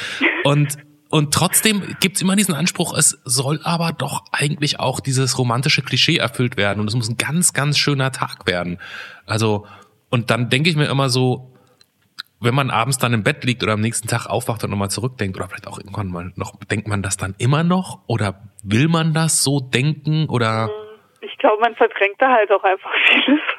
Und und trotzdem gibt's immer diesen Anspruch, es soll aber doch eigentlich auch dieses romantische Klischee erfüllt werden und es muss ein ganz, ganz schöner Tag werden. Also, und dann denke ich mir immer so, wenn man abends dann im Bett liegt oder am nächsten Tag aufwacht und nochmal zurückdenkt oder vielleicht auch irgendwann mal noch, denkt man das dann immer noch oder will man das so denken oder? Ich glaube, man verdrängt da halt auch einfach vieles. [laughs]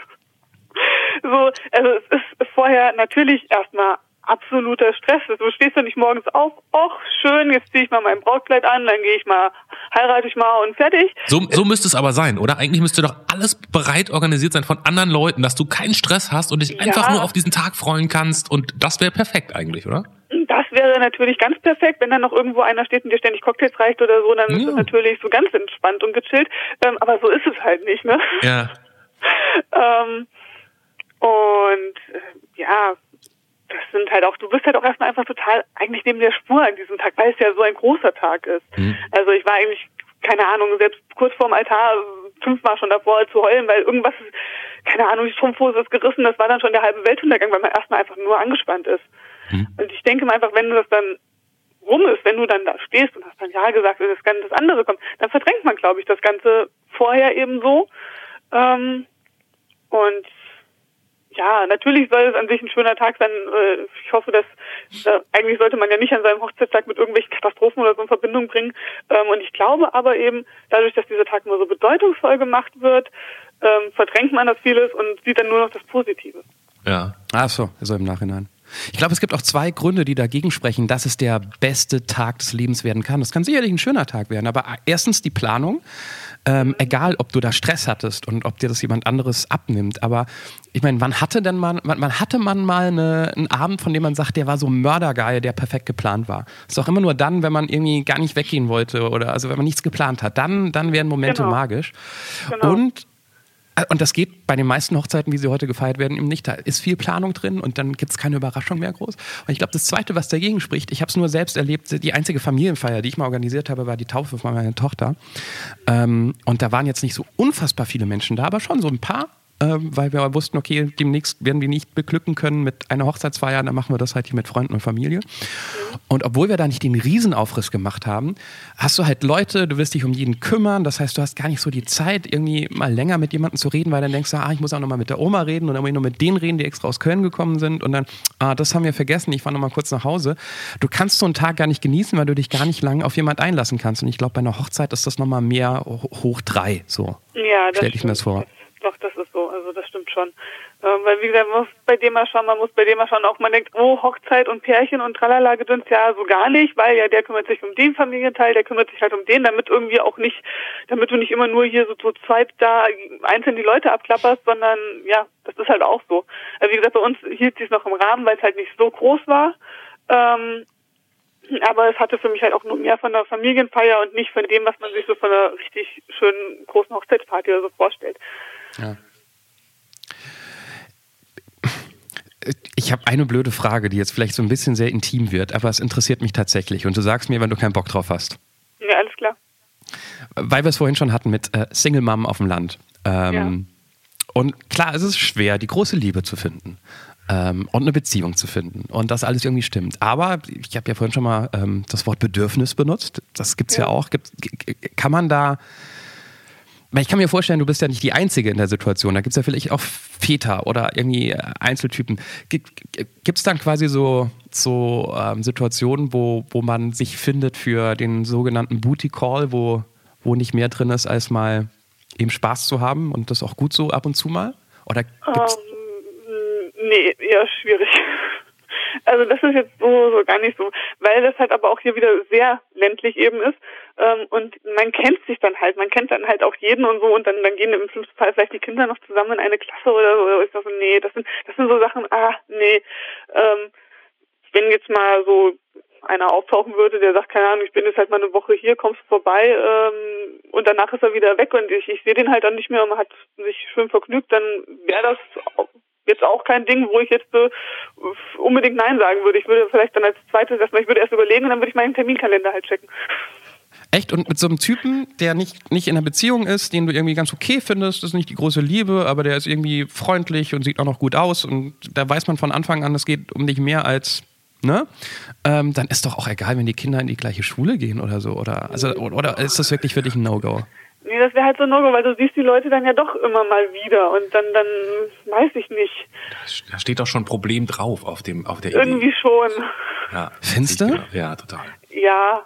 So, also es ist vorher natürlich erstmal absoluter Stress Du stehst ja nicht morgens auf, ach schön, jetzt ziehe ich mal mein Brautkleid an, dann gehe ich mal, heirate ich mal und fertig. So, so müsste es aber sein, oder? Eigentlich müsste doch alles bereit organisiert sein von anderen Leuten, dass du keinen Stress hast und dich ja. einfach nur auf diesen Tag freuen kannst und das wäre perfekt eigentlich, oder? Das wäre natürlich ganz perfekt, wenn dann noch irgendwo einer steht und dir ständig Cocktails reicht oder so, dann ja. ist es natürlich so ganz entspannt und gechillt. Ähm, aber so ist es halt nicht, ne? Ja. [laughs] ähm, und äh, ja, das sind halt auch, du bist halt auch erstmal einfach total eigentlich neben der Spur an diesem Tag, weil es ja so ein großer Tag ist. Mhm. Also ich war eigentlich, keine Ahnung, selbst kurz vorm Altar fünfmal schon davor zu heulen, weil irgendwas, keine Ahnung, die Strumpfhose ist gerissen, das war dann schon der halbe Weltuntergang, weil man erstmal einfach nur angespannt ist. Mhm. Und ich denke mal einfach, wenn das dann rum ist, wenn du dann da stehst und hast dann Ja gesagt, wenn das, das andere kommt, dann verdrängt man, glaube ich, das Ganze vorher eben so. Ähm, und ja, natürlich soll es an sich ein schöner Tag sein. Äh, ich hoffe, dass äh, eigentlich sollte man ja nicht an seinem Hochzeitstag mit irgendwelchen Katastrophen oder so in Verbindung bringen. Ähm, und ich glaube aber eben, dadurch, dass dieser Tag immer so bedeutungsvoll gemacht wird, ähm, verdrängt man das vieles und sieht dann nur noch das Positive. Ja. Ach so, also im Nachhinein. Ich glaube, es gibt auch zwei Gründe, die dagegen sprechen, dass es der beste Tag des Lebens werden kann. Es kann sicherlich ein schöner Tag werden, aber erstens die Planung. Ähm, egal, ob du da Stress hattest und ob dir das jemand anderes abnimmt. Aber ich meine, wann hatte denn man, wann, hatte man mal eine, einen Abend, von dem man sagt, der war so mördergeil, der perfekt geplant war? Das ist auch immer nur dann, wenn man irgendwie gar nicht weggehen wollte oder also wenn man nichts geplant hat. Dann, dann werden Momente genau. magisch. Genau. Und und das geht bei den meisten Hochzeiten, wie sie heute gefeiert werden, eben nicht. Da ist viel Planung drin und dann gibt es keine Überraschung mehr groß. Und ich glaube, das Zweite, was dagegen spricht, ich habe es nur selbst erlebt, die einzige Familienfeier, die ich mal organisiert habe, war die Taufe von meiner Tochter. Ähm, und da waren jetzt nicht so unfassbar viele Menschen da, aber schon so ein paar ähm, weil wir wussten, okay, demnächst werden wir nicht beglücken können mit einer Hochzeitsfeier, dann machen wir das halt hier mit Freunden und Familie. Und obwohl wir da nicht den Riesenaufriss gemacht haben, hast du halt Leute, du wirst dich um jeden kümmern, das heißt, du hast gar nicht so die Zeit, irgendwie mal länger mit jemandem zu reden, weil dann denkst du, ah, ich muss auch nochmal mit der Oma reden und dann muss ich nur mit denen reden, die extra aus Köln gekommen sind und dann, ah, das haben wir vergessen, ich fahre nochmal kurz nach Hause. Du kannst so einen Tag gar nicht genießen, weil du dich gar nicht lang auf jemand einlassen kannst. Und ich glaube, bei einer Hochzeit ist das nochmal mehr hoch drei, so. Ja, das Stell ich mir das vor. Doch, das ist so. Also das stimmt schon. Ähm, weil wie gesagt, man muss bei dem mal schauen, man muss bei dem mal schauen, auch man denkt, oh, Hochzeit und Pärchen und tralala gedöns, ja, so gar nicht, weil ja der kümmert sich um den Familienteil, der kümmert sich halt um den, damit irgendwie auch nicht, damit du nicht immer nur hier so zu zweit da einzeln die Leute abklapperst, sondern ja, das ist halt auch so. Also wie gesagt, bei uns hielt sich noch im Rahmen, weil es halt nicht so groß war. Ähm, aber es hatte für mich halt auch nur mehr von der Familienfeier und nicht von dem, was man sich so von einer richtig schönen großen Hochzeitsparty oder so vorstellt. Ja. Ich habe eine blöde Frage, die jetzt vielleicht so ein bisschen sehr intim wird, aber es interessiert mich tatsächlich. Und du sagst mir, wenn du keinen Bock drauf hast. Ja, alles klar. Weil wir es vorhin schon hatten mit äh, Single Mom auf dem Land. Ähm, ja. Und klar, es ist schwer, die große Liebe zu finden ähm, und eine Beziehung zu finden und das alles irgendwie stimmt. Aber ich habe ja vorhin schon mal ähm, das Wort Bedürfnis benutzt. Das gibt's ja, ja auch. Gibt, kann man da ich kann mir vorstellen, du bist ja nicht die Einzige in der Situation. Da gibt es ja vielleicht auch Väter oder irgendwie Einzeltypen. Gibt es dann quasi so, so ähm, Situationen, wo, wo man sich findet für den sogenannten Booty Call, wo, wo nicht mehr drin ist, als mal eben Spaß zu haben und das auch gut so ab und zu mal? Oder gibt's um, ähm, nee, eher schwierig. Also das ist jetzt so, so gar nicht so, weil das halt aber auch hier wieder sehr ländlich eben ist ähm, und man kennt sich dann halt, man kennt dann halt auch jeden und so und dann, dann gehen im schlimmsten Fall vielleicht die Kinder noch zusammen in eine Klasse oder so. Oder ist das so, nee, das sind, das sind so Sachen, ah, nee. Ähm, wenn jetzt mal so einer auftauchen würde, der sagt, keine Ahnung, ich bin jetzt halt mal eine Woche hier, kommst vorbei ähm, und danach ist er wieder weg und ich, ich sehe den halt dann nicht mehr und man hat sich schön vergnügt, dann wäre das jetzt auch kein Ding, wo ich jetzt äh, unbedingt Nein sagen würde. Ich würde vielleicht dann als zweites erstmal, ich würde erst überlegen und dann würde ich meinen Terminkalender halt checken. Echt? Und mit so einem Typen, der nicht, nicht in einer Beziehung ist, den du irgendwie ganz okay findest, das ist nicht die große Liebe, aber der ist irgendwie freundlich und sieht auch noch gut aus und da weiß man von Anfang an, es geht um dich mehr als, ne? Ähm, dann ist doch auch egal, wenn die Kinder in die gleiche Schule gehen oder so, oder? Also, oder ist das wirklich für dich ein No-Go? Nee, das wäre halt so ein No-Go, weil du siehst die Leute dann ja doch immer mal wieder und dann, dann weiß ich nicht. Da steht doch schon Problem drauf auf dem, auf der Irgendwie Idee. schon. Ja. Findest du? Ja, total. Ja,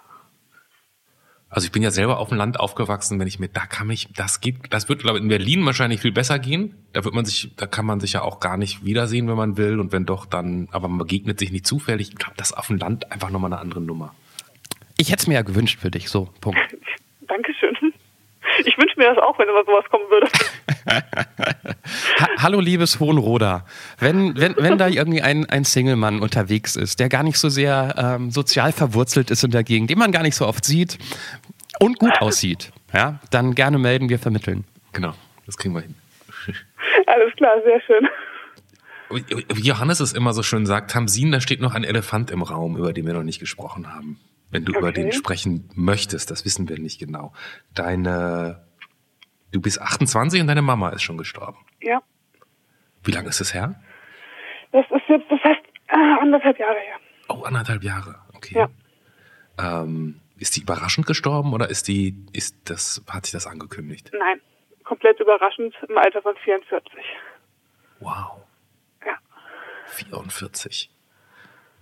also ich bin ja selber auf dem Land aufgewachsen, wenn ich mir, da kann mich, das geht, das wird, glaube ich, in Berlin wahrscheinlich viel besser gehen. Da wird man sich, da kann man sich ja auch gar nicht wiedersehen, wenn man will. Und wenn doch, dann, aber man begegnet sich nicht zufällig. Ich glaube, das ist auf dem Land einfach nochmal eine andere Nummer. Ich hätte es mir ja gewünscht für dich, so, Punkt. [laughs] Dankeschön. Ich wünsche mir das auch, wenn immer sowas kommen würde. [laughs] hallo liebes Hohenroder, wenn, wenn, wenn da irgendwie ein, ein Single-Mann unterwegs ist, der gar nicht so sehr ähm, sozial verwurzelt ist in der Gegend, den man gar nicht so oft sieht und gut aussieht, ja, dann gerne melden, wir vermitteln. Genau, das kriegen wir hin. [laughs] Alles klar, sehr schön. Wie Johannes es immer so schön sagt, Tamsin, da steht noch ein Elefant im Raum, über den wir noch nicht gesprochen haben. Wenn du Okay. über den sprechen möchtest, das wissen wir nicht genau. Deine, du bist 28 und deine Mama ist schon gestorben. Ja, Wie lange ist es her? das ist jetzt das heißt äh, anderthalb Jahre her. Oh, anderthalb Jahre. Okay. Ja. Ähm, ist die überraschend gestorben oder ist die, ist das, hat sich das angekündigt? Nein, komplett überraschend im Alter von 44. Wow. Ja. 44.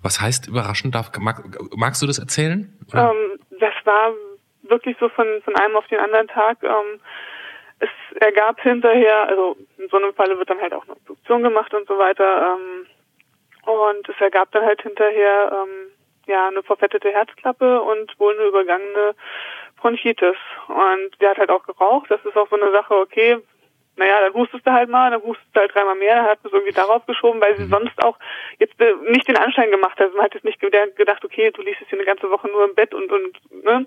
Was heißt überraschend? Darf, mag, magst du das erzählen? Ähm, das war wirklich so von, von einem auf den anderen Tag. Ähm, es ergab hinterher, also in so einem Falle wird dann halt auch eine Obduktion gemacht und so weiter. Ähm, und es ergab dann halt hinterher ähm, ja eine verfettete Herzklappe und wohl eine übergangene Bronchitis. Und der hat halt auch geraucht. Das ist auch so eine Sache, okay, naja, dann hustest du halt mal, dann hustest du halt dreimal mehr, dann hat man es irgendwie darauf geschoben, weil sie sonst auch jetzt äh, nicht den Anschein gemacht hat. Man hat jetzt nicht ge- gedacht, okay, du liegst jetzt hier eine ganze Woche nur im Bett und, und, ne.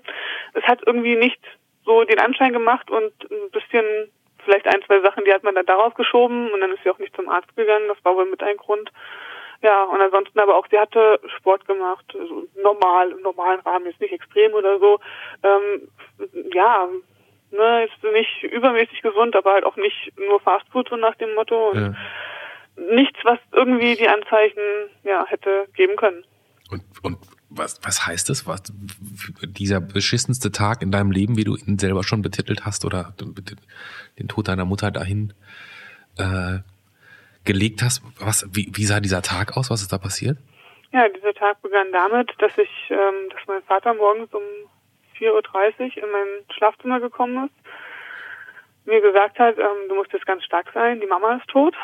Es hat irgendwie nicht so den Anschein gemacht und ein bisschen, vielleicht ein, zwei Sachen, die hat man dann darauf geschoben und dann ist sie auch nicht zum Arzt gegangen, das war wohl mit ein Grund. Ja, und ansonsten aber auch, sie hatte Sport gemacht, also normal, im normalen Rahmen, jetzt nicht extrem oder so. Ähm, ja, ne, ist nicht übermäßig gesund, aber halt auch nicht nur Fastfood so nach dem Motto. Und nichts, was irgendwie die Anzeichen ja hätte geben können. Und, und was, was heißt das? Was, dieser beschissenste Tag in deinem Leben, wie du ihn selber schon betitelt hast oder den Tod deiner Mutter dahin äh, gelegt hast. Was, wie, wie sah dieser Tag aus? Was ist da passiert? Ja, dieser Tag begann damit, dass ich, ähm, dass mein Vater morgens um 4.30 Uhr in mein Schlafzimmer gekommen ist, mir gesagt hat, ähm, du musst jetzt ganz stark sein, die Mama ist tot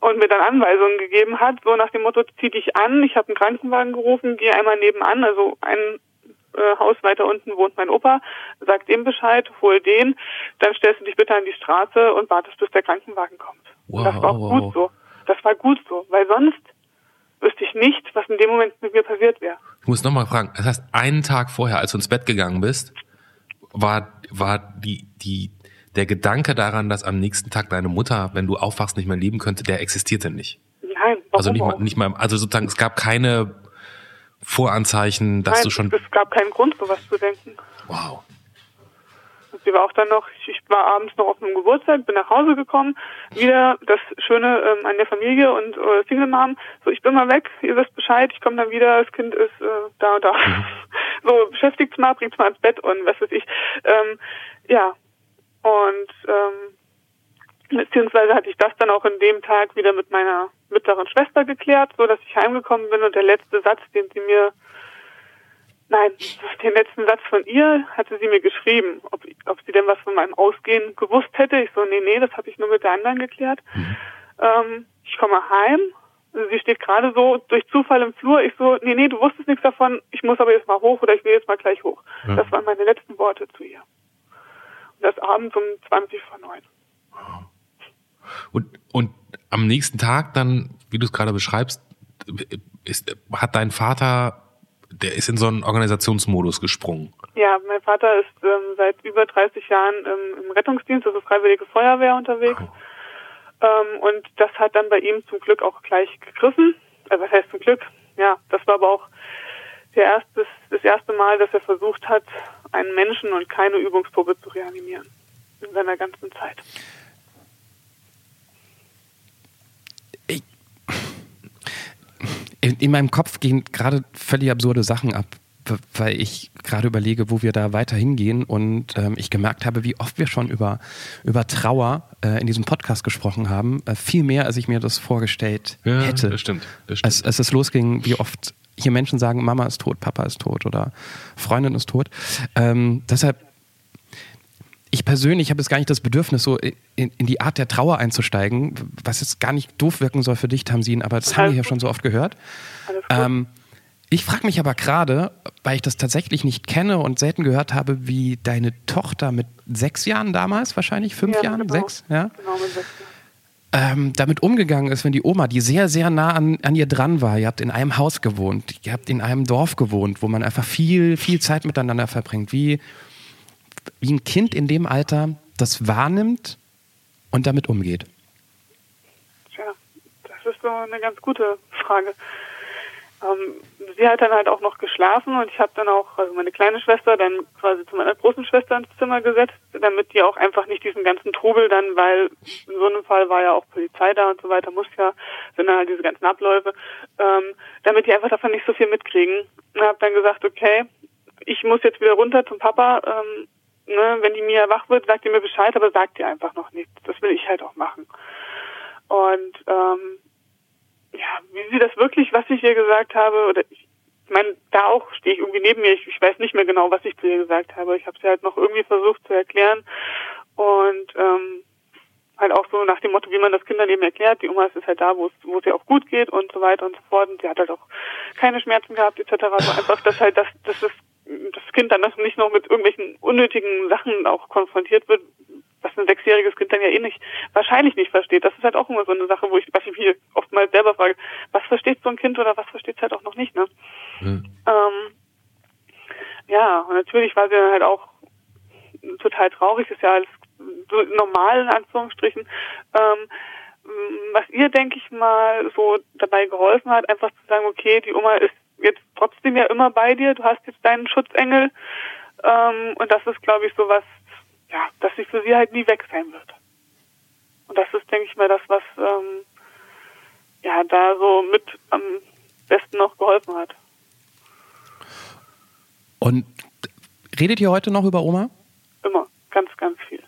und mir dann Anweisungen gegeben hat, so nach dem Motto, zieh dich an, ich habe einen Krankenwagen gerufen, geh einmal nebenan, also ein äh, Haus weiter unten wohnt mein Opa, sag dem Bescheid, hol den, dann stellst du dich bitte an die Straße und wartest, bis der Krankenwagen kommt. und das war auch Wow. gut so. Das war gut so, weil sonst wüsste ich nicht, was in dem Moment mit mir passiert wäre. Ich muss nochmal fragen, das heißt, einen Tag vorher, als du ins Bett gegangen bist, war, war die, die, der Gedanke daran, dass am nächsten Tag deine Mutter, wenn du aufwachst, nicht mehr leben könnte, der existierte nicht. Nein, warum Also nicht mal, nicht mal, also sozusagen, es gab keine Voranzeichen, dass Nein, du schon, es gab keinen Grund, sowas zu denken. wow. Sie war auch dann noch, ich war abends noch auf einem Geburtstag, bin nach Hause gekommen, wieder das Schöne ähm, an der Familie und äh, Single Mom, so ich bin mal weg, ihr wisst Bescheid, ich komme dann wieder, das Kind ist äh, da und da. [laughs] So, beschäftigt's mal, bringt's mal ins Bett und was weiß ich. Ähm, ja. Und ähm, beziehungsweise hatte ich das dann auch in dem Tag wieder mit meiner mittleren Schwester geklärt, so dass ich heimgekommen bin und der letzte Satz, den sie mir Nein, den letzten Satz von ihr hatte sie mir geschrieben, ob, ob sie denn was von meinem Ausgehen gewusst hätte. Ich so, nee, nee, das habe ich nur mit der anderen geklärt. Ähm, ich komme heim, sie steht gerade so durch Zufall im Flur. Ich so, nee, nee, du wusstest nichts davon, ich muss aber jetzt mal hoch oder ich will jetzt mal gleich hoch. Ja. Das waren meine letzten Worte zu ihr. Und das abends um 20 vor 9. Und, und am nächsten Tag dann, wie du es gerade beschreibst, ist, hat dein Vater, der ist in so einen Organisationsmodus gesprungen. Ja, mein Vater ist ähm, seit über 30 Jahren ähm, im Rettungsdienst, also Freiwillige Feuerwehr unterwegs. Ähm, und das hat dann bei ihm zum Glück auch gleich gegriffen. Äh, was heißt zum Glück? Ja, das war aber auch der erste, das erste Mal, dass er versucht hat, einen Menschen und keine Übungsprobe zu reanimieren. In seiner ganzen Zeit. Ich, in, in meinem Kopf gehen gerade völlig absurde Sachen ab, weil ich gerade überlege, wo wir da weiter hingehen und ähm, ich gemerkt habe, wie oft wir schon über, über Trauer äh, in diesem Podcast gesprochen haben. Äh, viel mehr, als ich mir das vorgestellt hätte. das stimmt. Das stimmt. Als, als es losging, wie oft hier Menschen sagen, Mama ist tot, Papa ist tot oder Freundin ist tot. Ähm, deshalb ich persönlich habe jetzt gar nicht das Bedürfnis, so in, in die Art der Trauer einzusteigen, was jetzt gar nicht doof wirken soll für dich, Tamsin, aber das haben wir ja schon so oft gehört. Alles. Ähm, ich frage mich aber gerade, weil ich das tatsächlich nicht kenne und selten gehört habe, wie deine Tochter mit sechs Jahren damals, wahrscheinlich fünf Ja, Jahren, genau. sechs, ja, Genau, mit sechs Jahren. ähm, damit umgegangen ist, wenn die Oma, die sehr, sehr nah an, an ihr dran war, ihr habt in einem Haus gewohnt, ihr habt in einem Dorf gewohnt, wo man einfach viel, viel Zeit miteinander verbringt, wie, wie ein Kind in dem Alter das wahrnimmt und damit umgeht. Tja, das ist so eine ganz gute Frage. Ähm, sie hat dann halt auch noch geschlafen und ich habe dann auch, also meine kleine Schwester, dann quasi zu meiner großen Schwester ins Zimmer gesetzt, damit die auch einfach nicht diesen ganzen Trubel dann, weil in so einem Fall war ja auch Polizei da und so weiter, muss ja, sind dann halt diese ganzen Abläufe, ähm, damit die einfach davon nicht so viel mitkriegen. Und habe dann gesagt, okay, ich muss jetzt wieder runter zum Papa, ähm, ne, wenn die Mia wach wird, sagt ihr mir Bescheid, aber sagt ihr einfach noch nichts. Das will ich halt auch machen. Und ähm, ja, wie sie das wirklich, was ich ihr gesagt habe, oder ich, ich meine, da auch stehe ich irgendwie neben mir. Ich, ich weiß nicht mehr genau, was ich zu ihr gesagt habe. Ich habe sie halt noch irgendwie versucht zu erklären und ähm, halt auch so nach dem Motto, wie man das Kindern eben erklärt. Die Oma ist halt da, wo es wo es ihr auch gut geht und so weiter und so fort. Und sie hat halt auch keine Schmerzen gehabt etc. Also einfach, dass halt das, dass das, das Kind dann nicht noch mit irgendwelchen unnötigen Sachen auch konfrontiert wird, was ein sechsjähriges Kind dann ja eh nicht, wahrscheinlich nicht versteht. Das ist halt auch immer so eine Sache, wo ich, was ich mich oftmals selber frage, was versteht so ein Kind oder was versteht es halt auch noch nicht, ne? Mhm. Ähm, ja, und natürlich war sie dann halt auch total traurig, ist ja alles so normal in Anführungsstrichen. Ähm, was ihr, denke ich mal, so dabei geholfen hat, einfach zu sagen, okay, die Oma ist jetzt trotzdem ja immer bei dir, du hast jetzt deinen Schutzengel. Ähm, und das ist, glaube ich, so was, ja, dass sie für sie halt nie weg sein wird. Und das ist, denke ich mal, das, was ähm, ja da so mit am besten noch geholfen hat. Und redet ihr heute noch über Oma? Immer, ganz, ganz viel.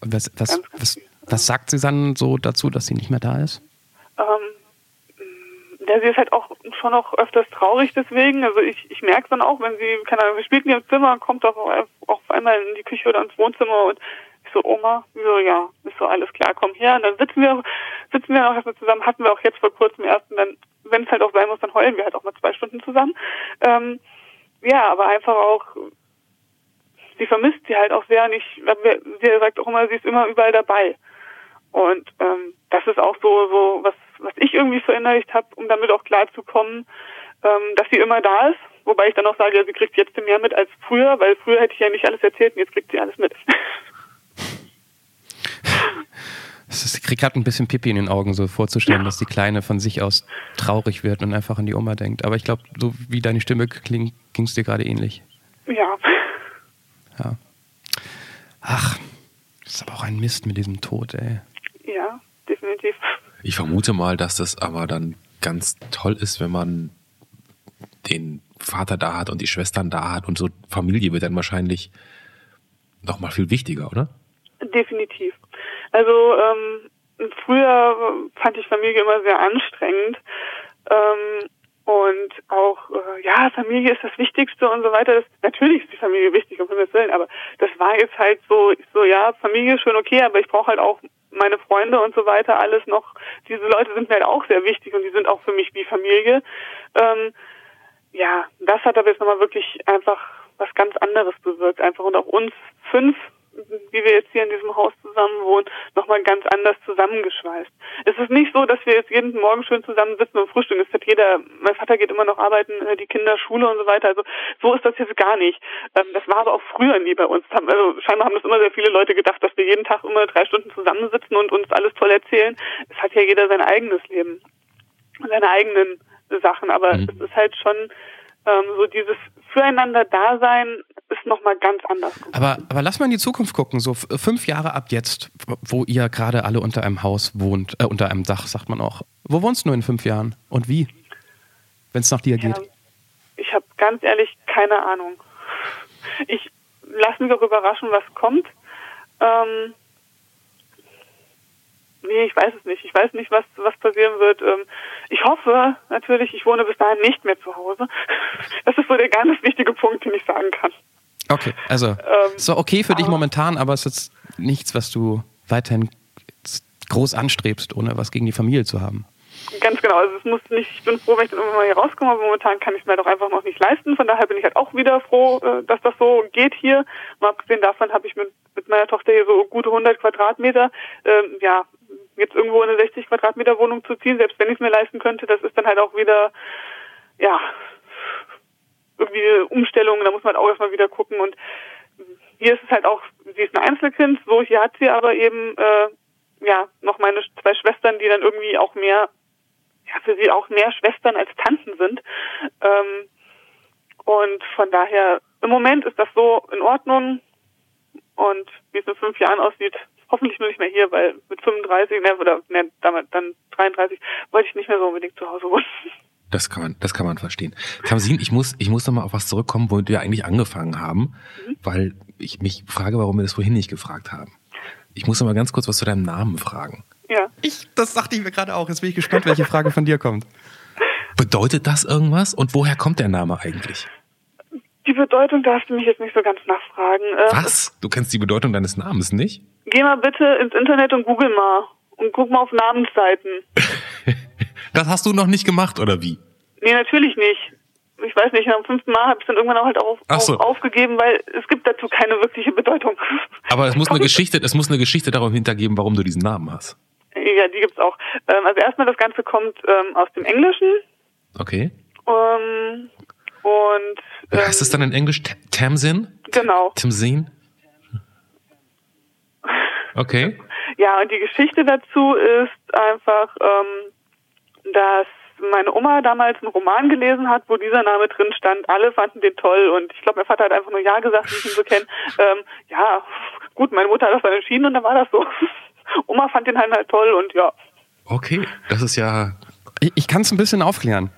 Was, was, ganz, ganz was, viel. was sagt sie dann so dazu, dass sie nicht mehr da ist? Ähm, ja, sie ist halt auch schon auch öfters traurig deswegen. Also ich, ich merke dann auch, wenn sie, keine Ahnung, wir spielt in ihrem Zimmer kommt auch, auch auf einmal in die Küche oder ins Wohnzimmer und ich so, Oma, so, ja, ist so alles klar, komm her. Und dann sitzen wir, sitzen wir auch erstmal zusammen, hatten wir auch jetzt vor kurzem erst und dann, wenn es halt auch sein muss, dann heulen wir halt auch mal zwei Stunden zusammen. Ähm, ja, aber einfach auch, sie vermisst sie halt auch sehr nicht, sie sagt auch immer, sie ist immer überall dabei. Und ähm, das ist auch so, so was, was ich irgendwie verinnerlicht habe, um damit auch klar zu kommen, ähm, dass sie immer da ist. Wobei ich dann auch sage, ja, sie kriegt jetzt mehr mit als früher, weil früher hätte ich ja nicht alles erzählt und jetzt kriegt sie alles mit. [laughs] Ich kriege gerade ein bisschen Pipi in den Augen, so vorzustellen, ja. dass die Kleine von sich aus traurig wird und einfach an die Oma denkt. Aber ich glaube, so wie deine Stimme klingt, ging es dir gerade ähnlich. Ja. Ja. Ach, das ist aber auch ein Mist mit diesem Tod, ey. Ja, definitiv. Ich vermute mal, dass das aber dann ganz toll ist, wenn man den Vater da hat und die Schwestern da hat und so Familie wird dann wahrscheinlich noch mal viel wichtiger, oder? Definitiv. Also ähm, früher fand ich Familie immer sehr anstrengend. Ähm, und auch, äh, ja, Familie ist das Wichtigste und so weiter. Das, natürlich ist die Familie wichtig, um Willen, aber das war jetzt halt so, so, ja, Familie ist schon okay, aber ich brauche halt auch meine Freunde und so weiter, alles noch. Diese Leute sind mir halt auch sehr wichtig und die sind auch für mich wie Familie. Ähm, ja, das hat aber jetzt nochmal wirklich einfach was ganz anderes bewirkt, einfach und auch uns fünf wie wir jetzt hier in diesem Haus zusammen wohnen, nochmal ganz anders zusammengeschweißt. Es ist nicht so, dass wir jetzt jeden Morgen schön zusammensitzen und frühstücken. Es hat jeder, mein Vater geht immer noch arbeiten, äh, die Kinder, Schule und so weiter. Also so ist das jetzt gar nicht. Ähm, das war aber auch früher nie bei uns. Also scheinbar haben das immer sehr viele Leute gedacht, dass wir jeden Tag immer drei Stunden zusammensitzen und uns alles toll erzählen. Es hat ja jeder sein eigenes Leben, seine eigenen Sachen. Aber mhm. es ist halt schon ähm, so dieses Füreinander-Dasein ist nochmal ganz anders. Aber, aber lass mal in die Zukunft gucken, so fünf Jahre ab jetzt, wo ihr gerade alle unter einem Haus wohnt, äh, unter einem Dach, sagt man auch. Wo wohnst du in fünf Jahren und wie, wenn es nach dir ja, geht? Ich habe ganz ehrlich keine Ahnung. Ich lasse mich auch überraschen, was kommt. Ähm, nee, ich weiß es nicht. Ich weiß nicht, was, was passieren wird. Ähm, ich hoffe natürlich, ich wohne bis dahin nicht mehr zu Hause. [laughs] Das ist so der ganz wichtige Punkt, den ich sagen kann. Okay, also ähm, so okay für dich momentan, aber es ist jetzt nichts, was du weiterhin groß anstrebst, ohne was gegen die Familie zu haben. Ganz genau. Also es muss nicht, ich bin froh, wenn ich dann irgendwann mal hier rauskomme, aber momentan kann ich es mir doch einfach noch nicht leisten. Von daher bin ich halt auch wieder froh, äh, dass das so geht hier. Mal abgesehen davon habe ich mit, mit meiner Tochter hier so gute 100 Quadratmeter. Ähm, ja, jetzt irgendwo in eine 60 Quadratmeter Wohnung zu ziehen, selbst wenn ich es mir leisten könnte, das ist dann halt auch wieder, ja, irgendwie eine Umstellung, da muss man auch erstmal wieder gucken und hier ist es halt auch, sie ist ein Einzelkind, so hier hat sie aber eben, äh, ja, noch meine zwei Schwestern, die dann irgendwie auch mehr, ja, für sie auch mehr Schwestern als Tanten sind. Ähm, und von daher, im Moment ist das so in Ordnung. Und wie es in fünf Jahren aussieht, hoffentlich nur nicht mehr hier, weil mit 35, ne, oder ne, damit dann 33, wollte ich nicht mehr so unbedingt zu Hause wohnen. Das kann man, das kann man verstehen. Tamsin, ich muss, ich muss noch mal auf was zurückkommen, wo wir eigentlich angefangen haben, mhm. weil ich mich frage, warum wir das vorhin nicht gefragt haben. Ich muss noch mal ganz kurz was zu deinem Namen fragen. Ja. Ich, das dachte ich mir gerade auch. Jetzt bin ich gespannt, welche Frage von dir kommt. Bedeutet das irgendwas? Und woher kommt der Name eigentlich? Die Bedeutung darfst du mich jetzt nicht so ganz nachfragen. Äh, Was? Du kennst die Bedeutung deines Namens nicht? Geh mal bitte ins Internet und google mal. Und guck mal auf Namensseiten. [laughs] das hast du noch nicht gemacht, oder wie? Nee, natürlich nicht. Ich weiß nicht, am fünften Mal habe ich dann irgendwann auch halt auf, so. auf, aufgegeben, weil es gibt dazu keine wirkliche Bedeutung. Aber es muss eine [laughs] Geschichte, es muss eine Geschichte darum hintergeben, warum du diesen Namen hast. Ja, die gibt's auch. Ähm, also erstmal das Ganze kommt ähm, aus dem Englischen. Okay. Ähm, und ähm, heißt es dann in Englisch Tamsin? Genau. Tamsin? Okay. Ja, und die Geschichte dazu ist einfach, ähm, dass meine Oma damals einen Roman gelesen hat, wo dieser Name drin stand. Alle fanden den toll und ich glaube, mein Vater hat einfach nur Ja gesagt, wie ich ihn so kenne. [laughs] Ähm, ja, gut, meine Mutter hat das dann entschieden und dann war das so. [laughs] Oma fand den halt, halt toll und ja. Okay, das ist ja. Ich, ich kann es ein bisschen aufklären.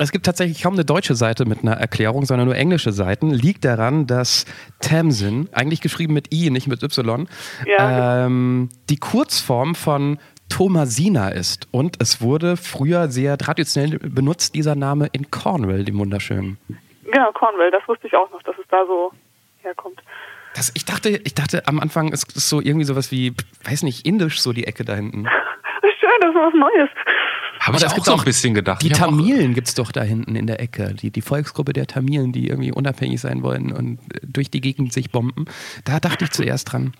Es gibt tatsächlich kaum eine deutsche Seite mit einer Erklärung, sondern nur englische Seiten. Liegt daran, dass Tamsin, eigentlich geschrieben mit I, nicht mit Y, ja. ähm, die Kurzform von Thomasina ist. Und es wurde früher sehr traditionell benutzt, dieser Name in Cornwall, dem wunderschönen. Genau, Cornwall, das wusste ich auch noch, dass es da so herkommt. Das, ich, dachte, ich dachte am Anfang, es ist so irgendwie sowas wie, weiß nicht, indisch, so die Ecke da hinten. [laughs] Schön, das ist was Neues. Habe ich auch so ein bisschen gedacht. Die Tamilen gibt es doch da hinten in der Ecke. Die, die Volksgruppe der Tamilen, die irgendwie unabhängig sein wollen und durch die Gegend sich bomben. Da dachte ich zuerst dran.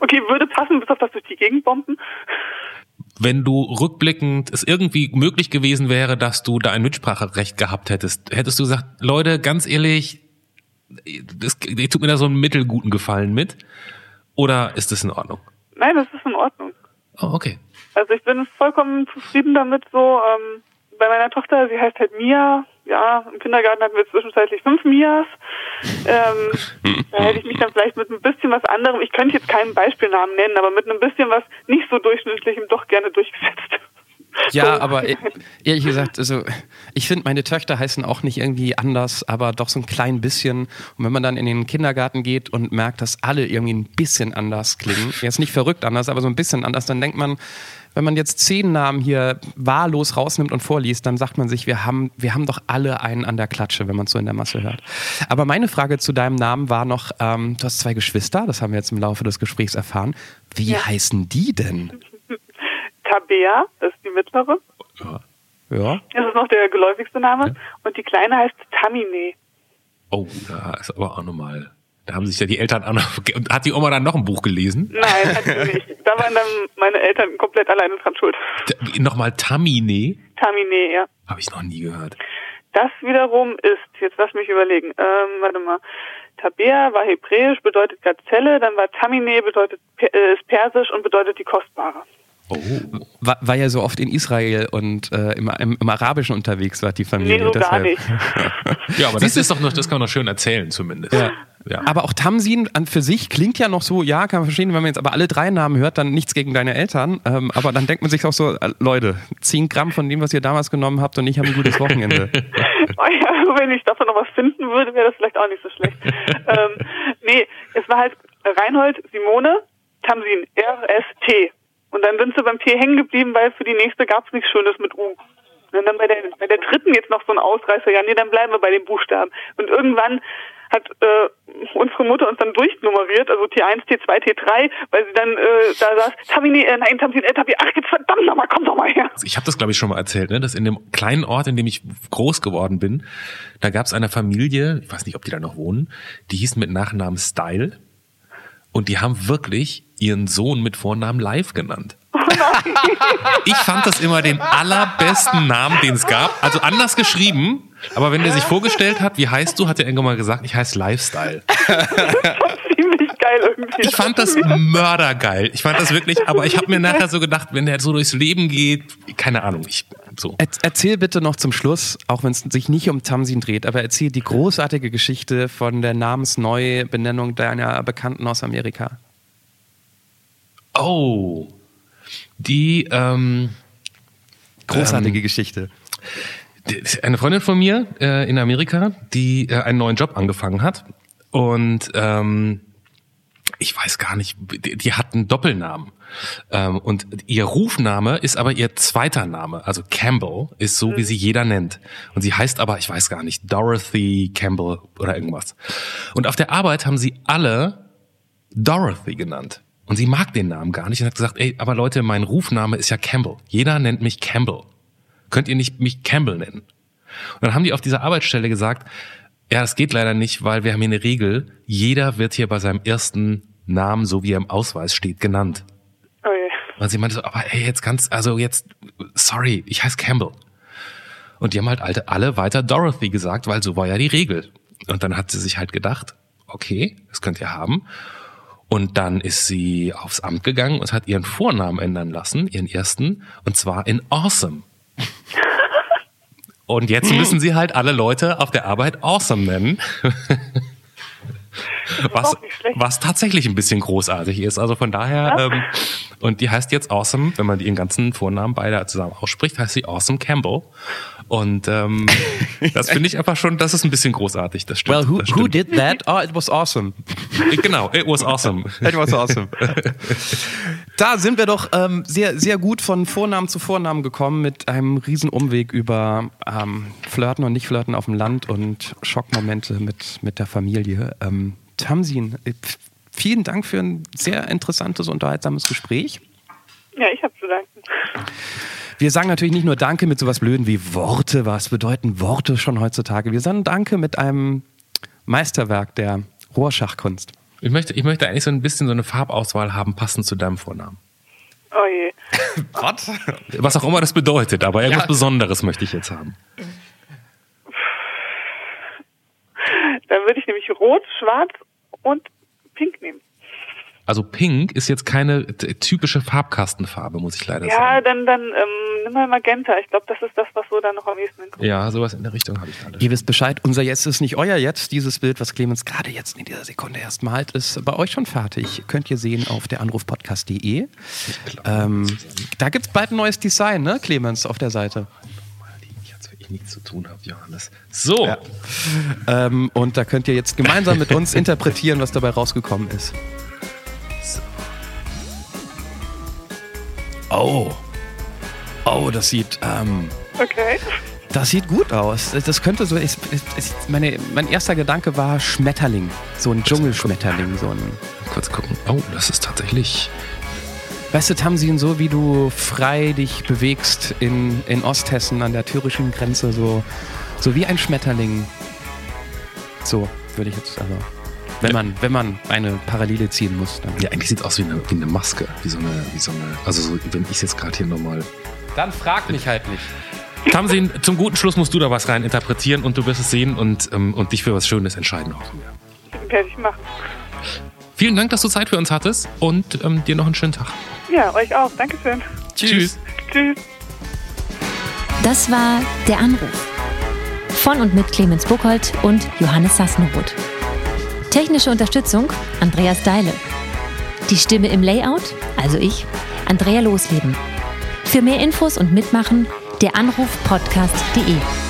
Okay, würde passen, bis auf das durch die Gegend bomben. Wenn du rückblickend es irgendwie möglich gewesen wäre, dass du da ein Mitspracherecht gehabt hättest, hättest du gesagt, Leute, ganz ehrlich, das, tut mir da so einen mittelguten Gefallen mit? Oder ist das in Ordnung? Nein, das ist in Ordnung. Oh, okay. Also ich bin vollkommen zufrieden damit so. Ähm, bei meiner Tochter, sie heißt halt Mia. Ja, im Kindergarten hatten wir zwischenzeitlich fünf Mias. Ähm, [laughs] da hätte ich mich dann vielleicht mit ein bisschen was anderem, ich könnte jetzt keinen Beispielnamen nennen, aber mit einem bisschen was nicht so durchschnittlichem doch gerne durchgesetzt. [laughs] Ja, aber e-, ehrlich gesagt, also ich finde, meine Töchter heißen auch nicht irgendwie anders, aber doch so ein klein bisschen. Und wenn man dann in den Kindergarten geht und merkt, dass alle irgendwie ein bisschen anders klingen, jetzt nicht verrückt anders, aber so ein bisschen anders, dann denkt man, wenn man jetzt zehn Namen hier wahllos rausnimmt und vorliest, dann sagt man sich, wir haben, wir haben doch alle einen an der Klatsche, wenn man es so in der Masse hört. Aber meine Frage zu deinem Namen war noch, ähm, du hast zwei Geschwister, das haben wir jetzt im Laufe des Gesprächs erfahren. Wie ja. heißen die denn? [laughs] Tabea, das ist die mittlere. Ja. ja. Das ist noch der geläufigste Name. Ja. Und die kleine heißt Tamine. Oh, da ist aber auch nochmal. Da haben sich ja die Eltern auch noch. Hat die Oma dann noch ein Buch gelesen? Nein, hat sie nicht. Da waren dann meine Eltern komplett alleine dran schuld. Nochmal Tamine? Tamine, ja. Habe ich noch nie gehört. Das wiederum ist, jetzt lass mich überlegen, ähm, warte mal. Tabea war hebräisch, bedeutet Gazelle, dann war Tamine, bedeutet äh, ist persisch und bedeutet die Kostbare. Oh. War, war, ja so oft in Israel und äh, im, im, im, Arabischen unterwegs war die Familie. Nee, so gar nicht. ja, aber das ist doch noch, das kann man noch schön erzählen zumindest. Ja. Ja. Aber auch Tamsin an für sich klingt ja noch so, ja, kann man verstehen, wenn man jetzt aber alle drei Namen hört, dann nichts gegen deine Eltern. Ähm, aber dann denkt man sich auch so, äh, Leute, 10 Gramm von dem, was ihr damals genommen habt und ich habe ein gutes Wochenende. [laughs] oh ja, wenn ich davon noch was finden würde, wäre das vielleicht auch nicht so schlecht. [laughs] ähm, nee, es war halt Reinhold, Simone, Tamsin, R-S-T. Und dann sind sie beim T hängen geblieben, weil für die nächste gab es nichts Schönes mit U. Und dann bei der, bei der dritten jetzt noch so ein Ausreißer, ja, nee, dann bleiben wir bei den Buchstaben. Und irgendwann hat äh, unsere Mutter uns dann durchnummeriert, also T1, T2, T3, weil sie dann äh, da saß, Tamini, äh, nein, Tamini, äh, Tamini, ach jetzt verdammt nochmal, komm doch mal her. Ich habe das, glaube ich, schon mal erzählt, ne? dass in dem kleinen Ort, in dem ich groß geworden bin, da gab es eine Familie, ich weiß nicht, ob die da noch wohnen, die hieß mit Nachnamen Style und die haben wirklich ihren Sohn mit Vornamen Live genannt. Oh. Ich fand das immer den allerbesten Namen, den es gab. Also anders geschrieben, aber wenn der sich vorgestellt hat, wie heißt du, hat er irgendwann mal gesagt, ich heiße Lifestyle. Ziemlich geil irgendwie. Ich fand das mördergeil. Ich fand das wirklich, aber ich habe mir nachher so gedacht, wenn der so durchs Leben geht, keine Ahnung, ich so. Er, erzähl bitte noch zum Schluss, auch wenn es sich nicht um Tamsin dreht, aber erzähl die großartige Geschichte von der Namensneubenennung deiner Bekannten aus Amerika. Oh, die ähm, Großartige Geschichte. eine Freundin von mir äh, in Amerika, die äh, einen neuen Job angefangen hat und ähm, ich weiß gar nicht, die, die hat einen Doppelnamen ähm, und ihr Rufname ist aber ihr zweiter Name, also Campbell ist so wie sie jeder nennt und sie heißt aber, ich weiß gar nicht, Dorothy Campbell oder irgendwas. Und auf der Arbeit haben sie alle Dorothy genannt. Und sie mag den Namen gar nicht und hat gesagt, ey, aber Leute, mein Rufname ist ja Campbell. Jeder nennt mich Campbell. Könnt ihr nicht mich Campbell nennen? Und dann haben die auf dieser Arbeitsstelle gesagt, ja, das geht leider nicht, weil wir haben hier eine Regel. Jeder wird hier bei seinem ersten Namen, so wie er im Ausweis steht, genannt. Oh. Und sie meinte so, aber ey, jetzt ganz, also jetzt, sorry, ich heiße Campbell. Und die haben halt alte, alle weiter Dorothy gesagt, weil so war ja die Regel. Und dann hat sie sich halt gedacht, okay, das könnt ihr haben. Und dann ist sie aufs Amt gegangen und hat ihren Vornamen ändern lassen, ihren ersten, und zwar in Awesome. [laughs] Und jetzt müssen sie halt alle Leute auf der Arbeit Awesome nennen. [laughs] Was, was tatsächlich ein bisschen großartig ist. Also von daher, Ja. ähm, und die heißt jetzt Awesome, wenn man ihren ganzen Vornamen beide zusammen ausspricht, heißt sie Awesome Campbell. Und ähm, [laughs] das finde ich einfach schon, das ist ein bisschen großartig. Das stimmt. Well, who, das who stimmt. did that? Oh, it was awesome. Genau, it was awesome. It was awesome. [laughs] da sind wir doch ähm, sehr, sehr gut von Vornamen zu Vornamen gekommen mit einem riesen Umweg über ähm, Flirten und Nicht-Flirten auf dem Land und Schockmomente mit, mit der Familie. Ähm, Tamsin, äh, vielen Dank für ein sehr interessantes, unterhaltsames Gespräch. Ja, ich habe zu danken. Wir sagen natürlich nicht nur Danke mit sowas Blöden wie Worte. Was bedeuten Worte schon heutzutage? Wir sagen Danke mit einem Meisterwerk der Rohrschachkunst. Ich möchte, ich möchte eigentlich so ein bisschen so eine Farbauswahl haben, passend zu deinem Vornamen. Oh je. [laughs] Was? Was auch immer das bedeutet, aber irgendwas Ja. Besonderes möchte ich jetzt haben. Dann würde ich nämlich rot, schwarz und pink nehmen. Also Pink ist jetzt keine typische Farbkastenfarbe, muss ich leider Ja, sagen. dann, dann ähm, nimm mal Magenta. Ich glaube, das ist das, was so dann noch am ehesten hinkommt. Ja, sowas in der Richtung habe ich gerade. Ihr wisst Bescheid, unser Jetzt ist nicht euer Jetzt. Dieses Bild, was Clemens gerade jetzt in dieser Sekunde erst malt, ist bei euch schon fertig. Könnt ihr sehen auf der Anrufpodcast.de. Ähm, da gibt es bald ein neues Design, ne, Clemens, auf der Seite. Ich hatte wirklich nichts zu tun habe, Johannes. So, Ähm, und da könnt ihr jetzt gemeinsam mit uns interpretieren, was dabei rausgekommen ist. Oh. Oh, das sieht, ähm, Okay. das sieht gut aus. Das könnte so. Ich, ich, meine, mein erster Gedanke war Schmetterling. So ein Dschungelschmetterling. So ein. kurz gucken. Oh, das ist tatsächlich. Weißt du, Tamsin, so wie du frei dich bewegst in, in Osthessen an der thürischen Grenze, so, so wie ein Schmetterling. So würde ich jetzt, also. Wenn man, wenn man eine Parallele ziehen muss, dann. Ja, eigentlich sieht es aus wie eine, wie eine Maske. Wie so eine, wie so eine. Also so, wenn ich jetzt gerade hier nochmal. Dann frag mich halt nicht. Tamsin, zum guten Schluss musst du da was rein interpretieren und du wirst es sehen und, ähm, und dich für was Schönes entscheiden. hoffen wir. Werde ich machen. Vielen Dank, dass du Zeit für uns hattest und ähm, dir noch einen schönen Tag. Ja, euch auch. Dankeschön. Tschüss. Tschüss. Das war Der Anruf. Von und mit Clemens Buchholz und Johannes Sassenroth. Technische Unterstützung Andreas Deile. Die Stimme im Layout, also ich, Andrea Losleben. Für mehr Infos und Mitmachen der Anrufpodcast.de.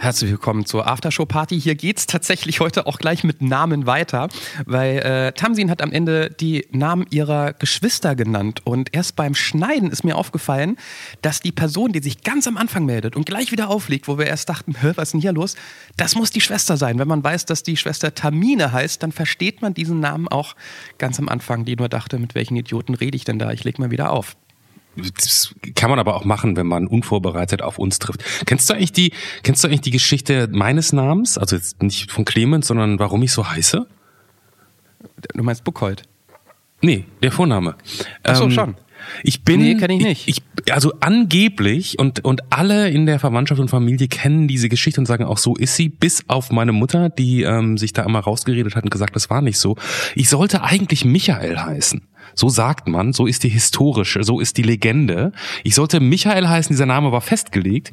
Herzlich willkommen zur Aftershow-Party. Hier geht's tatsächlich heute auch gleich mit Namen weiter, weil äh, Tamsin hat am Ende die Namen ihrer Geschwister genannt. Und erst beim Schneiden ist mir aufgefallen, dass die Person, die sich ganz am Anfang meldet und gleich wieder auflegt, wo wir erst dachten, was ist denn hier los? Das muss die Schwester sein. Wenn man weiß, dass die Schwester Tamine heißt, dann versteht man diesen Namen auch ganz am Anfang, die nur dachte, mit welchen Idioten rede ich denn da? Ich leg mal wieder auf. Das kann man aber auch machen, wenn man unvorbereitet auf uns trifft. Kennst du eigentlich die, kennst du eigentlich die Geschichte meines Namens? Also jetzt nicht von Clemens, sondern warum ich so heiße? Du meinst Buchhold? Nee, der Vorname. Ach so, Ähm, schon. Ich bin, Nee, kenn ich nicht. Ich, ich, also angeblich und und alle in der Verwandtschaft und Familie kennen diese Geschichte und sagen auch so ist sie, bis auf meine Mutter, die ähm, sich da immer rausgeredet hat und gesagt, das war nicht so. Ich sollte eigentlich Michael heißen. So sagt man, so ist die historische, so ist die Legende. Ich sollte Michael heißen, dieser Name war festgelegt.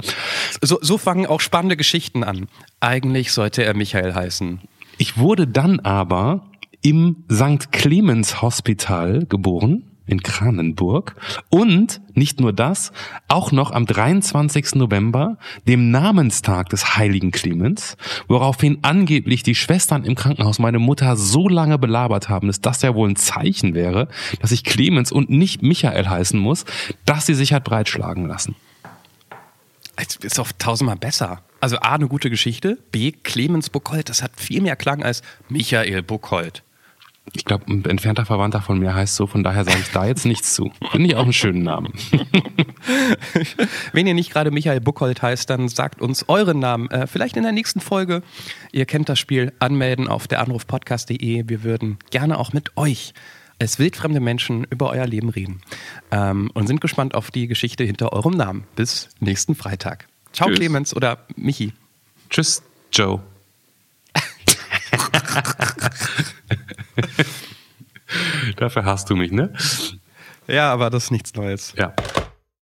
So, so fangen auch spannende Geschichten an. Eigentlich sollte er Michael heißen. Ich wurde dann aber im St. Clemens Hospital geboren in Kranenburg und nicht nur das, auch noch am 23. November, dem Namenstag des heiligen Clemens, woraufhin angeblich die Schwestern im Krankenhaus meine Mutter so lange belabert haben, dass das ja wohl ein Zeichen wäre, dass ich Clemens und nicht Michael heißen muss, dass sie sich hat breitschlagen lassen. Es ist doch tausendmal besser. Also A, eine gute Geschichte, B, Clemens Buchholz, das hat viel mehr Klang als Michael Buchholz. Ich glaube, ein entfernter Verwandter von mir heißt so, von daher sage ich da jetzt nichts zu. Finde ich auch einen schönen Namen. [laughs] Wenn ihr nicht gerade Michael Buchholz heißt, dann sagt uns euren Namen. Äh, vielleicht in der nächsten Folge. Ihr kennt das Spiel. Anmelden auf der Anrufpodcast.de. Wir würden gerne auch mit euch als wildfremde Menschen über euer Leben reden. Ähm, und sind gespannt auf die Geschichte hinter eurem Namen. Bis nächsten Freitag. Ciao, Tschüss. Clemens oder Michi. Tschüss, Joe. Dafür hast du mich, ne? Ja, aber das ist nichts Neues. Ja.